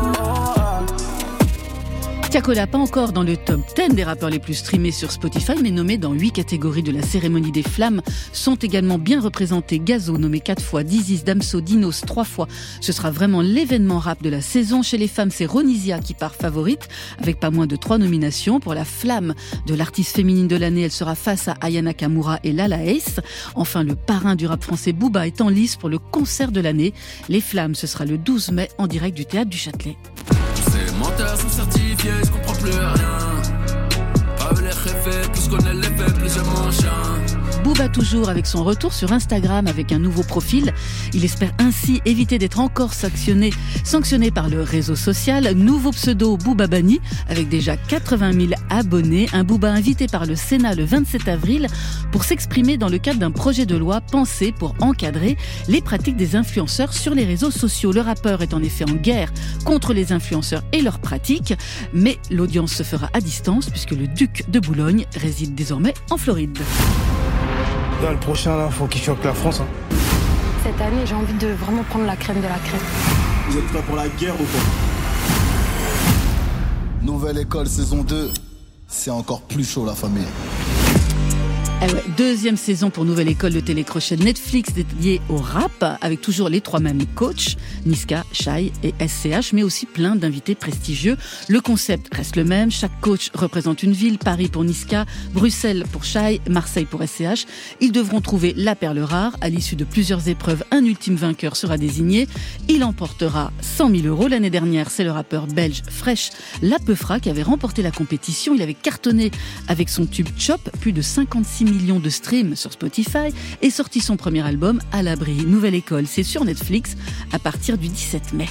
Tiakola, pas encore dans le top 10 des rappeurs les plus streamés sur Spotify, mais nommé dans 8 catégories de la cérémonie des flammes, sont également bien représentés Gazo, nommé 4 fois, Dizis, Damso, Dinos 3 fois. Ce sera vraiment l'événement rap de la saison. Chez les femmes, c'est Ronisia qui part favorite, avec pas moins de 3 nominations. Pour la flamme de l'artiste féminine de l'année, elle sera face à Ayana Kamura et Lala Ace. Enfin, le parrain du rap français Booba est en lice pour le concert de l'année. Les flammes, ce sera le 12 mai en direct du théâtre du Châtelet. Ces menteurs sont certifiés, je comprends plus rien. Pas les effets, plus qu'on est l'effet, plus je mange Booba toujours avec son retour sur Instagram avec un nouveau profil. Il espère ainsi éviter d'être encore sanctionné, sanctionné par le réseau social. Nouveau pseudo Booba Bani avec déjà 80 000 abonnés. Un Booba invité par le Sénat le 27 avril pour s'exprimer dans le cadre d'un projet de loi pensé pour encadrer les pratiques des influenceurs sur les réseaux sociaux. Le rappeur est en effet en guerre contre les influenceurs et leurs pratiques, mais l'audience se fera à distance puisque le duc de Boulogne réside désormais en Floride. Dans le prochain, là, faut qu'il choque la France. hein. Cette année, j'ai envie de vraiment prendre la crème de la crème. Vous êtes prêts pour la guerre ou pas Nouvelle école saison 2, c'est encore plus chaud la famille. Eh deuxième saison pour Nouvelle École de télécrochet Netflix dédiée au rap, avec toujours les trois mêmes coachs, Niska, Shai et SCH, mais aussi plein d'invités prestigieux. Le concept reste le même, chaque coach représente une ville, Paris pour Niska, Bruxelles pour Shai, Marseille pour SCH. Ils devront trouver la perle rare. À l'issue de plusieurs épreuves, un ultime vainqueur sera désigné. Il emportera 100 000 euros. L'année dernière, c'est le rappeur belge Fresh Lapeufra qui avait remporté la compétition. Il avait cartonné avec son tube Chop, plus de 56 millions de streams sur Spotify et sorti son premier album à l'abri. Nouvelle école, c'est sur Netflix à partir du 17 mai.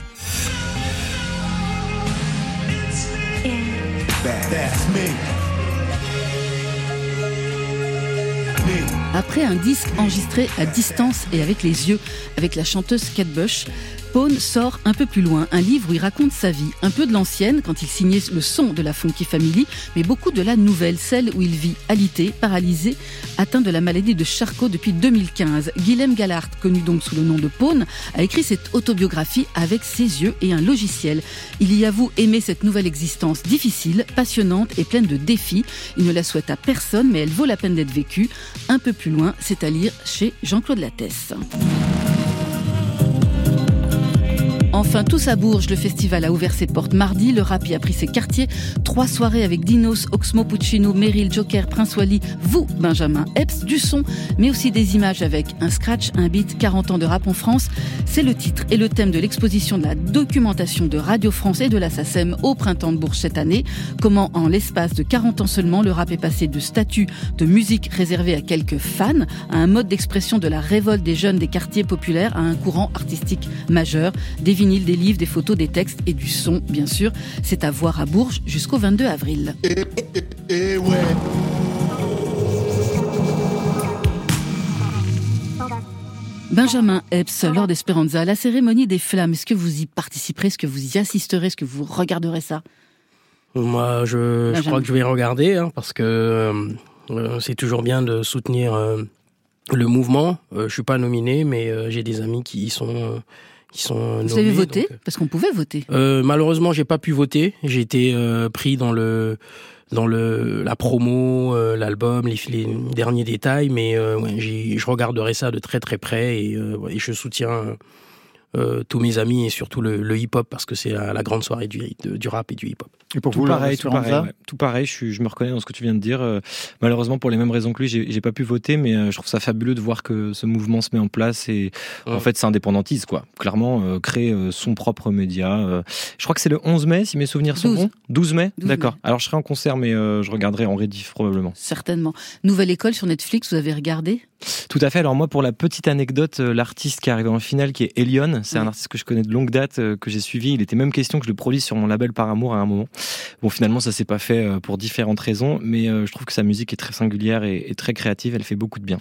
Après un disque enregistré à distance et avec les yeux, avec la chanteuse Kate Bush, Pone sort un peu plus loin, un livre où il raconte sa vie, un peu de l'ancienne quand il signait le son de la Funky Family, mais beaucoup de la nouvelle, celle où il vit alité, paralysé, atteint de la maladie de Charcot depuis 2015. Guilhem Gallard, connu donc sous le nom de Pone, a écrit cette autobiographie avec ses yeux et un logiciel. Il y avoue aimer cette nouvelle existence difficile, passionnante et pleine de défis. Il ne la souhaite à personne, mais elle vaut la peine d'être vécue. Un peu plus loin, c'est à lire chez Jean-Claude Lattès. Enfin, tous à Bourges, le festival a ouvert ses portes mardi. Le rap y a pris ses quartiers. Trois soirées avec Dinos, Oxmo Puccino, Meryl, Joker, Prince Wally, vous, Benjamin Epps, du son, mais aussi des images avec un scratch, un beat, 40 ans de rap en France. C'est le titre et le thème de l'exposition de la documentation de Radio France et de la SACEM au printemps de Bourges cette année. Comment, en l'espace de 40 ans seulement, le rap est passé de statut de musique réservée à quelques fans à un mode d'expression de la révolte des jeunes des quartiers populaires à un courant artistique majeur. Vinyles, des livres, des photos, des textes et du son, bien sûr. C'est à voir à Bourges jusqu'au 22 avril. Et ouais. Benjamin Epps, lors d'Esperanza, la cérémonie des flammes, est-ce que vous y participerez, est-ce que vous y assisterez, est-ce que vous regarderez ça? Moi, je, crois que je vais regarder hein, parce que euh, euh, c'est toujours bien de soutenir euh, le mouvement. Euh, je suis pas nominé, mais euh, j'ai des amis qui y sont euh, qui sont nommés. Vous avez voté donc, Parce qu'on pouvait voter. euh, malheureusement, j'ai pas pu voter. J'ai été euh, pris dans le dans le la promo, euh, l'album, les, les derniers détails, mais euh, ouais, je regarderai ça de très très près et, euh, ouais, et je soutiens euh, tous mes amis et surtout le, le hip-hop parce que c'est la, la grande soirée du, de- du rap et du hip-hop. Et pour Tout vous, pareil, tout pareil, ouais. tout pareil. Je, suis, je me reconnais dans ce que tu viens de dire. Euh, malheureusement, pour les mêmes raisons que lui, j'ai j'ai pas pu voter, mais euh, je trouve ça fabuleux de voir que ce mouvement se met en place et en fait, c'est indépendantise quoi. Clairement, euh, créer euh, son propre média. euh, je crois que c'est le 11 mai, si mes souvenirs sont 12. bons. 12 mai, 12 d'accord. Alors, je serai en concert, mais euh, je regarderai en rediff probablement. Certainement. Nouvelle école sur Netflix, vous avez regardé? Tout à fait. Alors moi, pour la petite anecdote, euh, l'artiste qui est arrivé en finale, qui est Elion, c'est un artiste que je connais de longue date, euh, que j'ai suivi. Il était même question que je le produise sur mon label Par Amour à un moment. Bon, finalement, ça s'est pas fait euh, pour différentes raisons, mais je trouve que sa musique est très singulière et, et très créative. Elle fait beaucoup de bien.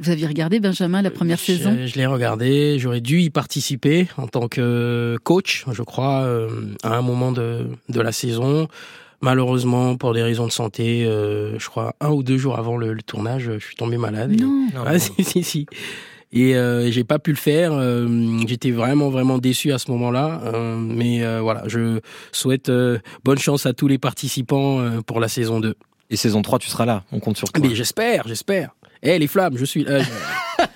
Vous aviez regardé, Benjamin, la première Je- saison? Je l'ai regardé, j'aurais dû y participer en tant que coach, je crois, euh, à un moment de, de la saison. Malheureusement, pour des raisons de santé, euh, je crois un ou deux jours avant le, le tournage, je suis tombé malade. Et- Non. Ah, si, si, si. Et euh, j'ai pas pu le faire. Euh, J'étais vraiment vraiment déçu à ce moment-là. Euh, mais euh, voilà, je souhaite euh, bonne chance à tous les participants euh, pour la saison 2. Et saison 3, tu seras là. On compte sur toi. Mais j'espère, j'espère. Eh les flammes, je suis là.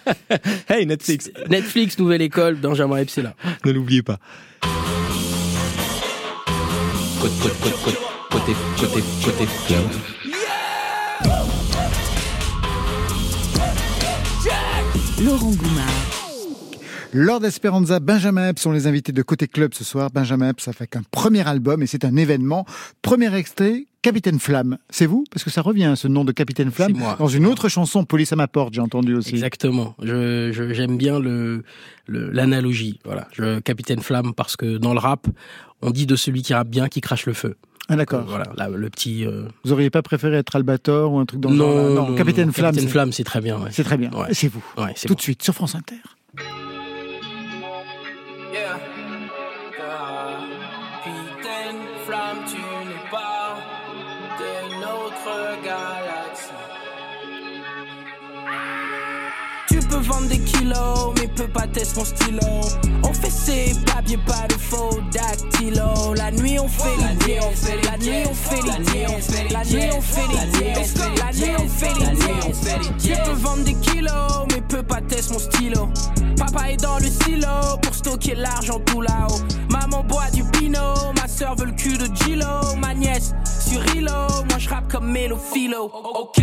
*laughs* hey Netflix. Netflix, nouvelle école, Benjamin là. ne l'oubliez pas. Côté, côté, côté club. Laurent Goumard. Lord Esperanza, Benjamin Epps sont les invités de Côté Club ce soir. Benjamin Epps a fait un premier album et c'est un événement. Premier extrait, Capitaine Flamme. C'est vous? Parce que ça revient, ce nom de Capitaine Flamme, C'est moi. dans une autre chanson, Police à ma porte, j'ai entendu aussi. Exactement. Je je- j'aime bien le le- l'analogie. Voilà, je Capitaine Flamme parce que dans le rap, on dit de celui qui rappe bien qui crache le feu. Ah d'accord. Voilà, là, le petit. euh, Vous auriez pas préféré être Albator ou un truc dans le non, genre là non, Capitaine non, Flamme. Capitaine Flamme, c'est très bien. ouais. C'est très bien. Ouais. C'est vous. Ouais, c'est Tout bon. de suite sur France Inter. Yeah. Capitaine Flamme, tu n'es pas de notre galaxie. Tu peux vendre des kilos, mais peux pas tester mon stylo. Ses papiers, pas de faux dactylo. La nuit on fait les nuit on fait la nuit on fait les la nuit on fait les la nuit on fait les Tu peux vendre des kilos, mais peux pas tester mon stylo. Papa est dans le silo pour stocker l'argent tout là-haut. Maman boit du pinot, ma soeur veut le cul de Gilo. Ma nièce sur Hilo, moi je rappe comme Melo Philo. Ok.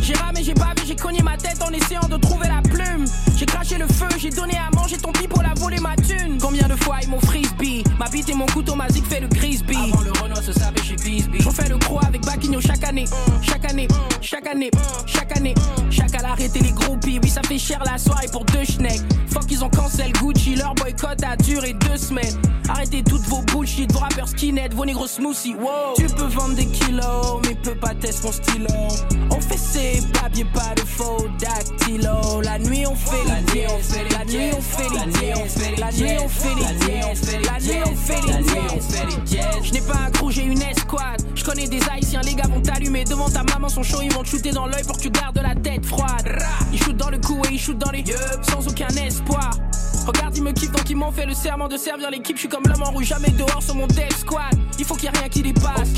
J'ai ramé, j'ai bavé, j'ai cogné ma tête en essayant de trouver la plume. J'ai craché le feu, j'ai donné à manger ton pipe pour la voler ma Combien de fois ils m'ont frisbee Ma bite et mon couteau, ma zig fait le Grisby. Avant le Renault se savait chez Bisbee. J'en fais le croix avec Baquigno chaque année. Chaque année, chaque année, chaque année. Chaque à l'arrêter les groupies. Oui, ça fait cher la soirée pour deux schnecks. Fuck, ils ont cancel Gucci. Leur boycott a duré deux semaines. Arrêtez toutes vos bullshit, vos rappeurs skinhead, vos négros smoothies. Wow. Tu peux vendre des kilos, mais peux pas tester mon stylo. On fait ses papiers, pas de faux dactylo. La nuit on fait la nuit, on fait la nuit, on fait on fait la nuit, on fait on fait la nuit, on fait les nuits, on fait les Je n'ai pas un crew, j'ai une escouade. Je connais des haïtiens, les gars vont t'allumer devant ta maman, son show, ils vont te shooter dans l'œil pour que tu gardes la tête froide. Ils shootent dans le cou et ils shootent dans les yeux, sans aucun espoir. Regarde, ils me kiffent donc ils m'ont fait le serment de servir l'équipe. Je suis comme l'homme en rouge, jamais dehors sur mon death squad. Il faut qu'il y ait rien qui dépasse.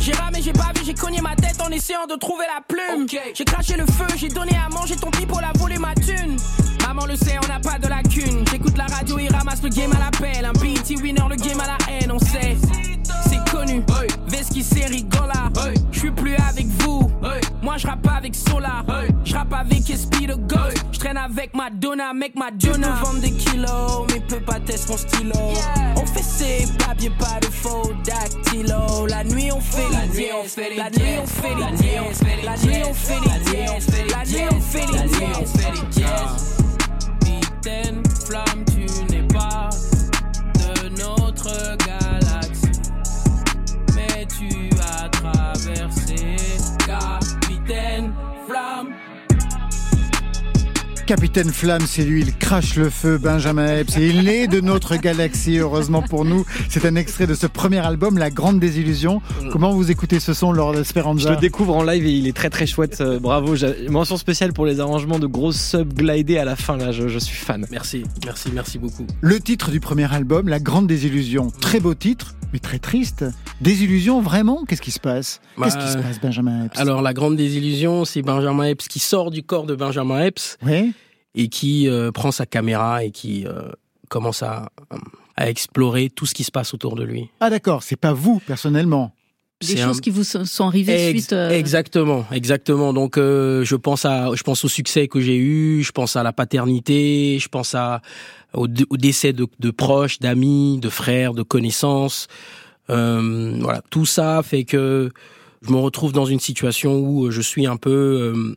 J'ai ramé, j'ai bavé, j'ai cogné ma tête en essayant de trouver la plume. J'ai craché le feu, j'ai donné à manger ton pipe pour la voler ma thune. Maman le sait, on n'a pas de lacune. J'écoute la radio, il ramasse le game à l'appel. Un BT winner, le game à la haine, on sait. C'est connu. Veski, c'est rigola. Je suis plus avec vous. Je rappe avec Solar. Je rappe avec Esprit de God. Je traîne avec Madonna, mec Madonna. Peux vendre des kilos, mais peux pas tester mon stylo. On fait ses papiers, pas de faux dactylo. La nuit, on fait la nuit, on fait la nuit, on fait fait la nuit, on fait fait la nuit, on fait les nuits, on fait jazz. Capitaine Flamme, tu n'es pas de notre galaxie, mais tu as traversé. Capitaine Flamme. Capitaine Flamme, c'est lui, il crache le feu, Benjamin Epps, et il est de notre galaxie, heureusement pour nous. C'est un extrait de ce premier album, La Grande Désillusion. Comment vous écoutez ce son, Lord Je Esperanza le découvre en live et il est très très chouette. euh, bravo. Mention spéciale pour les arrangements de grosses sub à la fin. Là, je, je suis fan. Merci, merci, merci beaucoup. Le titre du premier album, La Grande Désillusion. Très beau titre, mais très triste. Désillusion, vraiment? Qu'est-ce qui se passe? Qu'est-ce Bah, qui se passe, Benjamin Epps? Alors, la grande désillusion, c'est Benjamin Epps qui sort du corps de Benjamin Epps Oui et qui euh, prend sa caméra et qui euh, commence à, à explorer tout ce qui se passe autour de lui. Ah d'accord, c'est pas vous, personnellement. Des choses un- qui vous sont arrivées Ex- suite. euh, Exactement, exactement. Donc euh, je pense à, je pense au succès que j'ai eu, je pense à la paternité, je pense à au, au décès de, de proches, d'amis, de frères, de connaissances. Euh, voilà, tout ça fait que je me retrouve dans une situation où je suis un peu euh,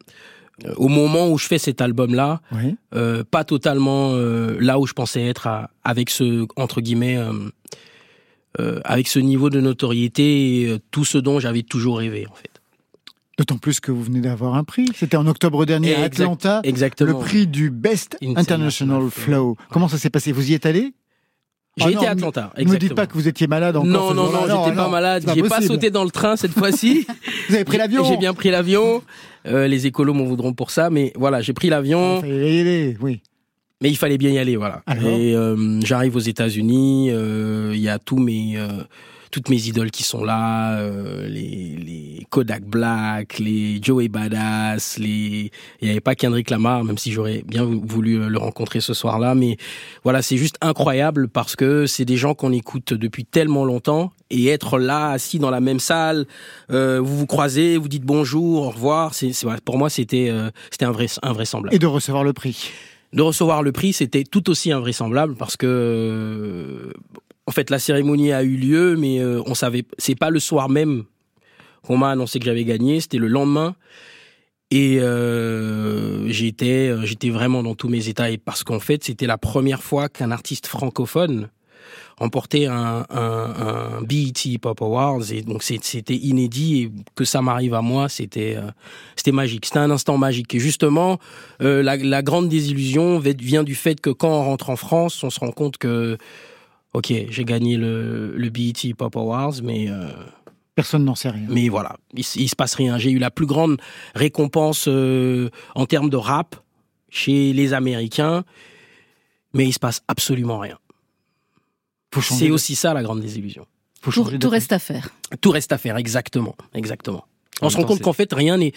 au moment où je fais cet album-là, Oui. euh, pas totalement euh, là où je pensais être à- avec ce entre guillemets euh, avec ce niveau de notoriété et tout ce dont j'avais toujours rêvé en fait. D'autant plus que vous venez d'avoir un prix. C'était en octobre dernier à Exact- Atlanta. exactement. Le prix du Best International International Flow. Comment ça s'est passé? Vous y êtes allé? J'ai Ah été non, à Atlanta. Ne me dites pas que vous étiez malade encore. Non, non, non, j'étais pas malade. c'est J'ai pas sauté dans le train cette fois-ci. *laughs* Vous avez pris l'avion J'ai bien pris l'avion. Euh, les écolos m'en voudront pour ça, mais voilà, j'ai pris l'avion. Oui. Mais il fallait bien y aller, voilà. Alors et euh, j'arrive aux États-Unis. euh, Il y a tous mes, euh, toutes mes idoles qui sont là. euh, les, les Kodak Black, les Joey Badass, les. Il n'y avait pas Kendrick Lamar, même si j'aurais bien vou- voulu euh, le rencontrer ce soir-là. Mais voilà, c'est juste incroyable parce que c'est des gens qu'on écoute depuis tellement longtemps et être là, assis dans la même salle, euh, vous vous croisez, vous dites bonjour, au revoir. C'est, pour moi, c'était, euh, c'était invrais- invraisemblable Et de recevoir le prix? de recevoir le prix, c'était tout aussi invraisemblable parce que en fait la cérémonie a eu lieu, mais euh, on savait, c'est pas le soir même qu'on m'a annoncé que j'avais gagné, c'était le lendemain. Et euh, j'étais, euh, j'étais vraiment dans tous mes états. Parce qu'en fait c'était la première fois qu'un artiste francophone remportait un, un, un BET Pop Awards. Et donc c'était inédit. Et que ça m'arrive à moi c'était magique. C'était un instant magique. Et justement la, grande désillusion vient du fait que quand on rentre en France on se rend compte que ok j'ai gagné le, le BET Pop Awards mais euh, Personne n'en sait rien. mais voilà, il, il se passe rien. J'ai eu la plus grande récompense euh, en termes de rap chez les Américains, mais il se passe absolument rien. C'est de- aussi ça la grande désillusion. Faut Tout, tout reste à faire. Tout reste à faire, exactement, exactement. En On se rend compte qu'en fait rien n'est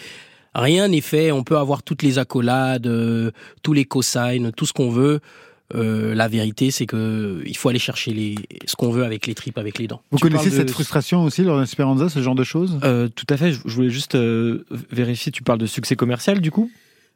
rien n'est fait. On peut avoir toutes les accolades, euh, tous les cosignes, tout ce qu'on veut. Euh, la vérité, c'est que il faut aller chercher les, ce qu'on veut avec les tripes, avec les dents. Vous Tu connaissez de- cette frustration aussi lors d'Esperanza, ce genre de choses? Euh, tout à fait. Je je voulais juste euh, vérifier. Tu parles de succès commercial du coup?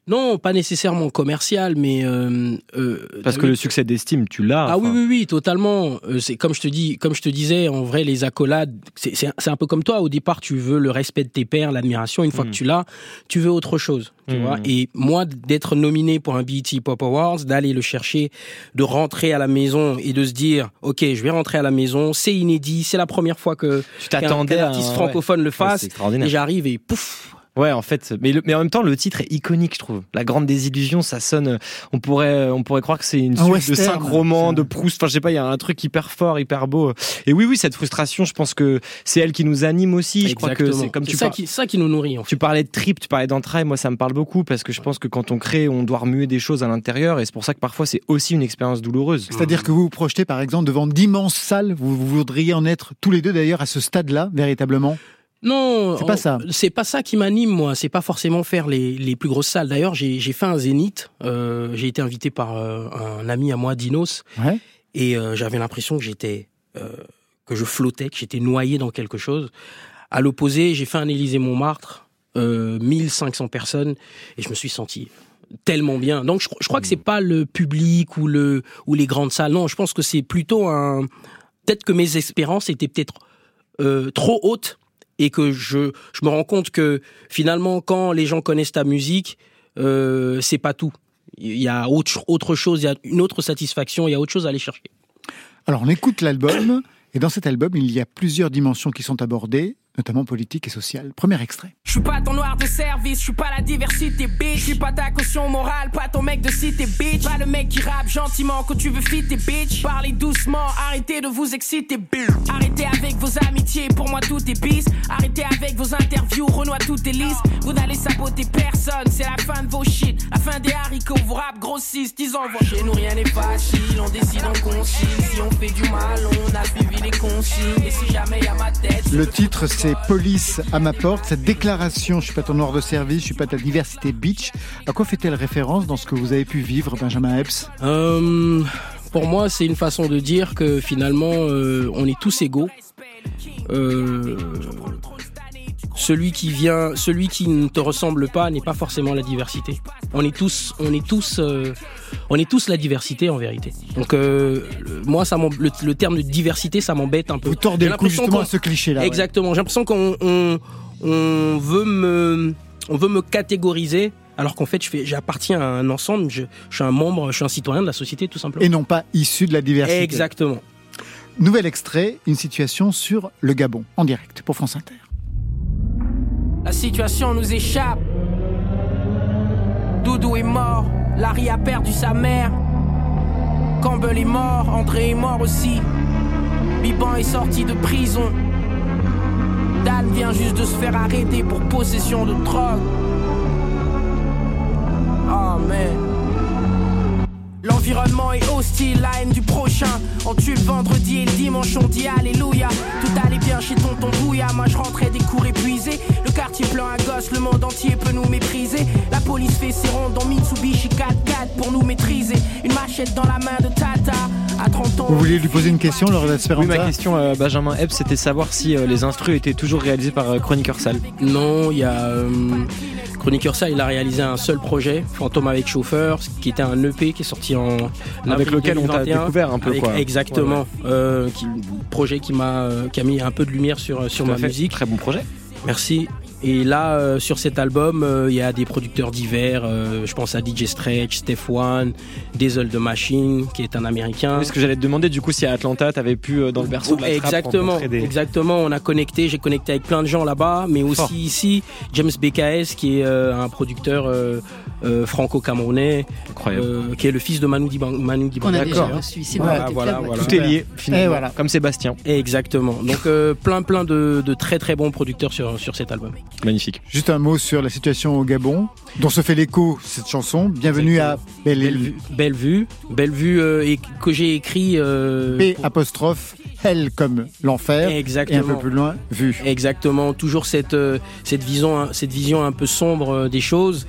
Non, pas nécessairement commercial, mais euh, euh, Parce que le succès d'estime, tu l'as. Ah oui, enfin. oui, oui, totalement. Euh, c'est comme je te dis, comme je te disais, en vrai, les accolades, c'est un- peu comme toi. Au départ, tu veux le respect de tes pairs, l'admiration. Une fois Mm. que tu l'as, tu veux autre chose. Tu Mm. vois. Et moi, d'être nominé pour un BET Pop Awards, d'aller le chercher, de rentrer à la maison et de se dire, ok, je vais rentrer à la maison, c'est inédit, c'est la première fois que Tu t'attendais à artiste un- francophone le Ouais, fasse. c'est extraordinaire. et j'arrive et pouf. Ouais, en fait, mais, le- mais en même temps, le titre est iconique, je trouve. La grande désillusion, ça sonne. On pourrait, on pourrait croire que c'est une Un suite de cinq romans de Proust. Enfin, je sais pas, il y a un truc hyper fort, hyper beau. Et oui, oui, cette frustration, je pense que c'est elle qui nous anime aussi. Je crois que c'est comme C'est tu ça par- qui, ça qui nous nourrit. En fait. Tu parlais de trip, tu parlais d'entrailles, moi ça me parle beaucoup parce que je pense que quand on crée, on doit remuer des choses à l'intérieur et c'est pour ça que parfois c'est aussi une expérience douloureuse. C'est-à-dire que vous vous projetez par exemple devant d'immenses salles, vous, vous voudriez en être tous les deux d'ailleurs à ce stade-là, véritablement? Non, C'est pas ça. C'est pas ça qui m'anime, moi. C'est pas forcément faire les, les plus grosses salles. D'ailleurs, j'ai j'ai fait un zénith. Euh, j'ai été invité par euh, un ami à moi, Dinos, Ouais. et euh, j'avais l'impression que j'étais, euh, que je flottais, que j'étais noyé dans quelque chose. À l'opposé, j'ai fait un Élysée Montmartre, euh, 1500 personnes, et je me suis senti tellement bien. Donc, je, je crois que c'est pas le public ou le ou les grandes salles. Non, je pense que c'est plutôt un. Peut-être que mes espérances étaient peut-être euh, trop hautes et que je, je me rends compte que finalement, quand les gens connaissent ta musique, euh, c'est pas tout. Il y a autre, autre chose, il y a une autre satisfaction, il y a autre chose à aller chercher. Alors on écoute l'album, et dans cet album, il y a plusieurs dimensions qui sont abordées, notamment politiques et sociales. Premier extrait. Je suis pas ton noir de service, je suis pas la diversité, bitch. Je suis pas ta caution morale, pas ton mec de cité, bitch. Pas le mec qui rappe gentiment quand tu veux fitter, bitch. Parlez doucement, arrêtez de vous exciter, bitch. Arrêtez avec vos amitiés, pour moi tout est bis. Arrêtez avec vos interviews, Renoir tout est lisse. Vous n'allez saboter personne, c'est la fin de vos shit. La fin des haricots, vos rap grossissent, disons vos Chez nous rien n'est facile, on décide en concile. Si on fait du mal, on a suivi les consignes. Et si jamais y a ma tête, Le titre, c'est Police à ma porte. Cette déclaration, je suis pas ton noir de service, je suis pas ta diversité bitch. À quoi fait-elle référence dans ce que vous avez pu vivre, Benjamin Epps Euh, pour moi, c'est une façon de dire que finalement, euh, on est tous égaux. Euh, celui qui vient, celui qui ne te ressemble pas n'est pas forcément la diversité. On est tous, on est tous, euh, on est tous la diversité en vérité. Donc euh, moi, ça le, le terme de diversité, ça m'embête un peu. Vous tordez le cou l'impression justement à ce cliché-là. ouais. Exactement. J'ai l'impression qu'on on, on veut me on veut me catégoriser alors qu'en fait je fais j'appartiens à un ensemble. Je, je suis un membre, je suis un citoyen de la société tout simplement. Et non pas issu de la diversité. Exactement. Nouvel extrait, une situation sur le Gabon, en direct pour France Inter. La situation nous échappe. Doudou est mort, Larry a perdu sa mère. Campbell est mort, André est mort aussi. Biban est sorti de prison. Dan vient juste de se faire arrêter pour possession de drogue. Oh. L'environnement est hostile, la haine du prochain. On tue le vendredi et le dimanche, on dit Alléluia. Tout allait bien chez tonton Bouya. Moi je rentrais des cours épuisés. Le quartier plein à gosse, le monde entier peut nous mépriser. La police fait ses rondes en Mitsubishi 4x4 pour nous maîtriser. Une machette dans la main de Tata. À 30 ans. Vous vouliez lui poser une question, Esperanza Oui, ma question, euh, Benjamin Ebb, c'était savoir si euh, les instrus étaient toujours réalisés par euh, Chroniqueur Sale. Non, il y a. euh, Chroniqueur ça, il a réalisé un seul projet, Fantôme avec chauffeur, qui était un EP qui est sorti en Avec lequel on t'a 2021. découvert un peu, Avec- quoi. Exactement. Ouais, Euh, qui, projet qui m'a euh, qui a mis un peu de lumière sur sur Tout à ma musique. Très bon projet. Merci. Et là, euh, sur cet album, euh, il y a des producteurs divers. euh, je pense à DJ Stretch, Steph One, Diesel the Machine, qui est un Américain. Oui, ce que j'allais te demander, du coup, si à Atlanta, t'avais pu, euh, dans le berceau de la Exactement, des- exactement. On a connecté, j'ai connecté avec plein de gens là-bas, mais aussi Fort. ici, James BKS, qui est euh, un producteur euh, franco-camerounais, euh, qui est le fils de Manu Diban- Manu Qu'on a Dibango. déjà reçu ici dans Voilà, voilà, voilà. Tout est lié, finalement. Et voilà. Comme Sébastien. Exactement. Donc euh, plein, plein de, de très, très bons producteurs sur, sur cet album. Magnifique. Juste un mot sur la situation au Gabon, dont se fait l'écho cette chanson. Bienvenue à Belle Belle vue, belle vue euh, et que j'ai écrit. euh, P apostrophe L comme l'enfer. Exactement. Et un peu plus loin, vue. Exactement. Toujours cette euh, cette vision cette vision un peu sombre des choses.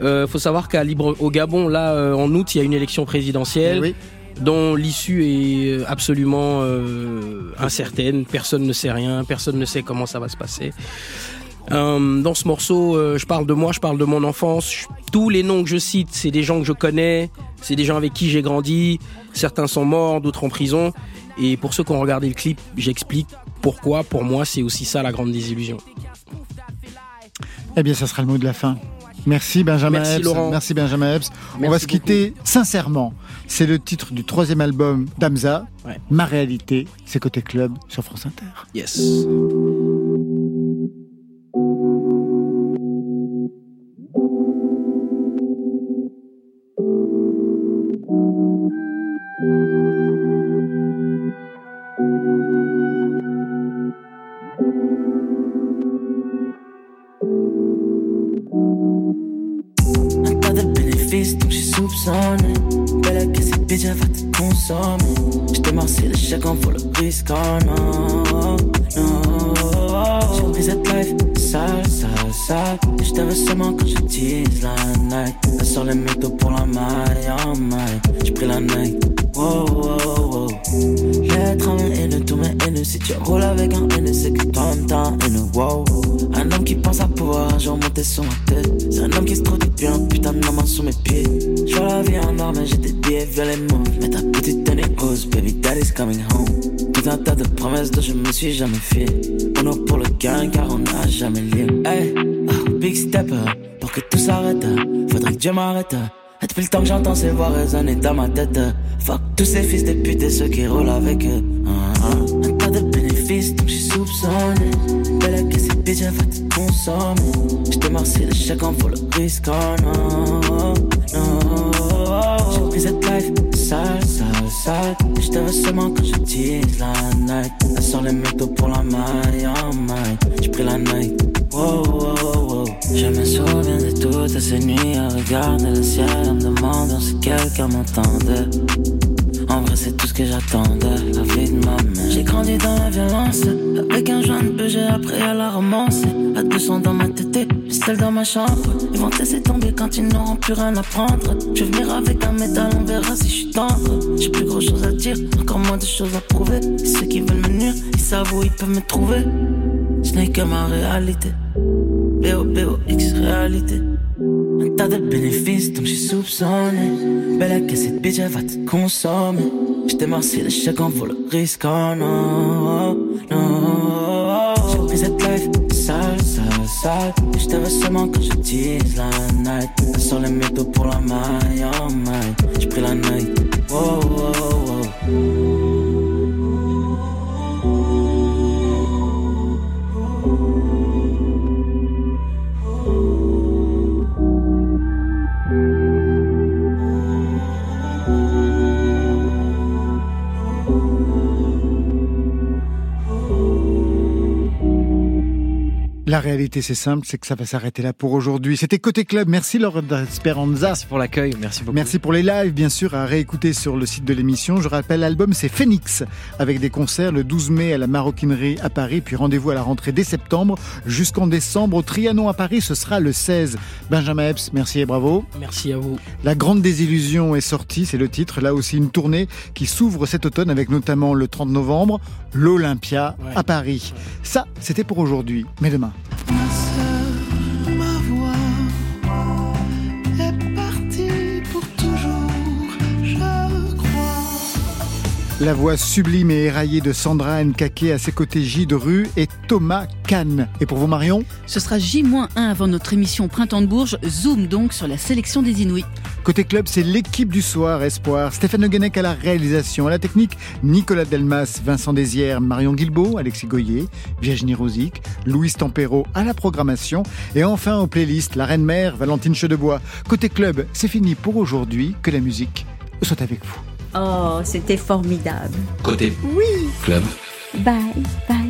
Euh, faut savoir qu'à Libre au Gabon, là euh, en août, il y a une élection présidentielle. dont l'issue est absolument euh, incertaine. Personne ne sait rien, personne ne sait comment ça va se passer. Euh, dans ce morceau, euh, je parle de moi, je parle de mon enfance. Je- tous les noms que je cite, c'est des gens que je connais, c'est des gens avec qui j'ai grandi. Certains sont morts, d'autres en prison. Et pour ceux qui ont regardé le clip, j'explique pourquoi. Pour moi, c'est aussi ça la grande désillusion. Eh bien, ça sera le mot de la fin. Merci Benjamin Merci, Epps. Laurent. Merci Benjamin Epps. On va se quitter sincèrement. C'est le titre du troisième album d'Amza. Ouais. Ma réalité, c'est Côté Club sur France Inter. Yes. J'te marcie le chèque en vaut le risque, oh non, non. J'ai pris cette life sale, sale, sale. J'te veux seulement quand j'utilise la night. Elle sort les métaux la vie en or, mais j'ai des billets violets mauves. Mais ta petite tenue rose, baby daddy's coming home. Tout un tas de promesses dont je me suis jamais fié. On a pour le gain car on n'a jamais lié. Hey, ah, big step, pour que tout s'arrête. Faudrait que Dieu m'arrête. Et depuis le temps que j'entends ces voix résonner dans ma tête. Fuck tous ces fils de pute et ceux qui roulent avec eux. Ah, ah. Un tas de bénéfices, donc j'suis soupçonné. Belle que cette bitch, elle va te consommer. J'te marcie chèque en vaut le risque, oh non. Cette life sale, sale, sale. Et j'te veux seulement quand j'utilise la night. Elle sort les métaux pour la maille, oh maille. J'ai pris la night, wow, wow, wow. Je me souviens de toutes ces nuits à regarder le ciel en me demandant si quelqu'un m'entendait. En c'est tout ce que j'attendais, la vie de ma mère. J'ai grandi dans la violence, avec un de peu, j'ai appris à la romance. À 200 dans ma tête, seul dans ma chambre. Ils vont te laisser quand ils n'auront plus rien à prendre. Je vais venir avec un métal, on verra si je suis tendre. J'ai plus grand chose à dire, encore moins de choses à prouver. Et ceux qui veulent me nuire, ils savent où ils peuvent me trouver. Ce n'est que ma réalité. B-O-B-O-X réalité. Un tas de bénéfices, donc j'suis soupçonné. Belle que cette bitch, elle va te consommer. J't'ai marci le chèque en le risque, oh non, non. J'ai pris cette life sale, sale, sale. Et veux seulement quand j'utilise la night. Elle sort les métaux pour la maille, oh maille. J'ai pris la night, wow, wow, wow. La réalité, c'est simple, c'est que ça va s'arrêter là pour aujourd'hui. C'était Côté Club. Merci Laure d'Esperanza. Merci pour l'accueil, merci beaucoup. Merci pour les lives, bien sûr, à réécouter sur le site de l'émission. Je rappelle, l'album, c'est Phoenix, avec des concerts le 12 mai à la Maroquinerie à Paris, puis rendez-vous à la rentrée dès septembre jusqu'en décembre. Au Trianon à Paris, ce sera le 16. Benjamin Epps, merci et bravo. Merci à vous. La Grande Désillusion est sortie, c'est le titre. Là aussi, une tournée qui s'ouvre cet automne avec notamment le 30 novembre, l'Olympia à Paris. Ça, c'était pour aujourd'hui. Mais demain. Mm-hmm. La voix sublime et éraillée de Sandra Nkake à ses côtés J de rue et Thomas Kahn. Et pour vous Marion Ce sera J-1 avant notre émission Printemps de Bourges. Zoom donc sur la sélection des Inuits. Côté club, c'est l'équipe du soir Espoir. Stéphane Guenec à la réalisation, à la technique, Nicolas Delmas, Vincent Désières, Marion Guilbeault, Alexis Goyer, Virginie Rosic, Louise Tempero à la programmation. Et enfin aux playlists, la Reine Mère, Valentine Chedebois. Côté club, c'est fini pour aujourd'hui. Que la musique soit avec vous. Oh, c'était formidable. Côté Oui. club. Bye, bye.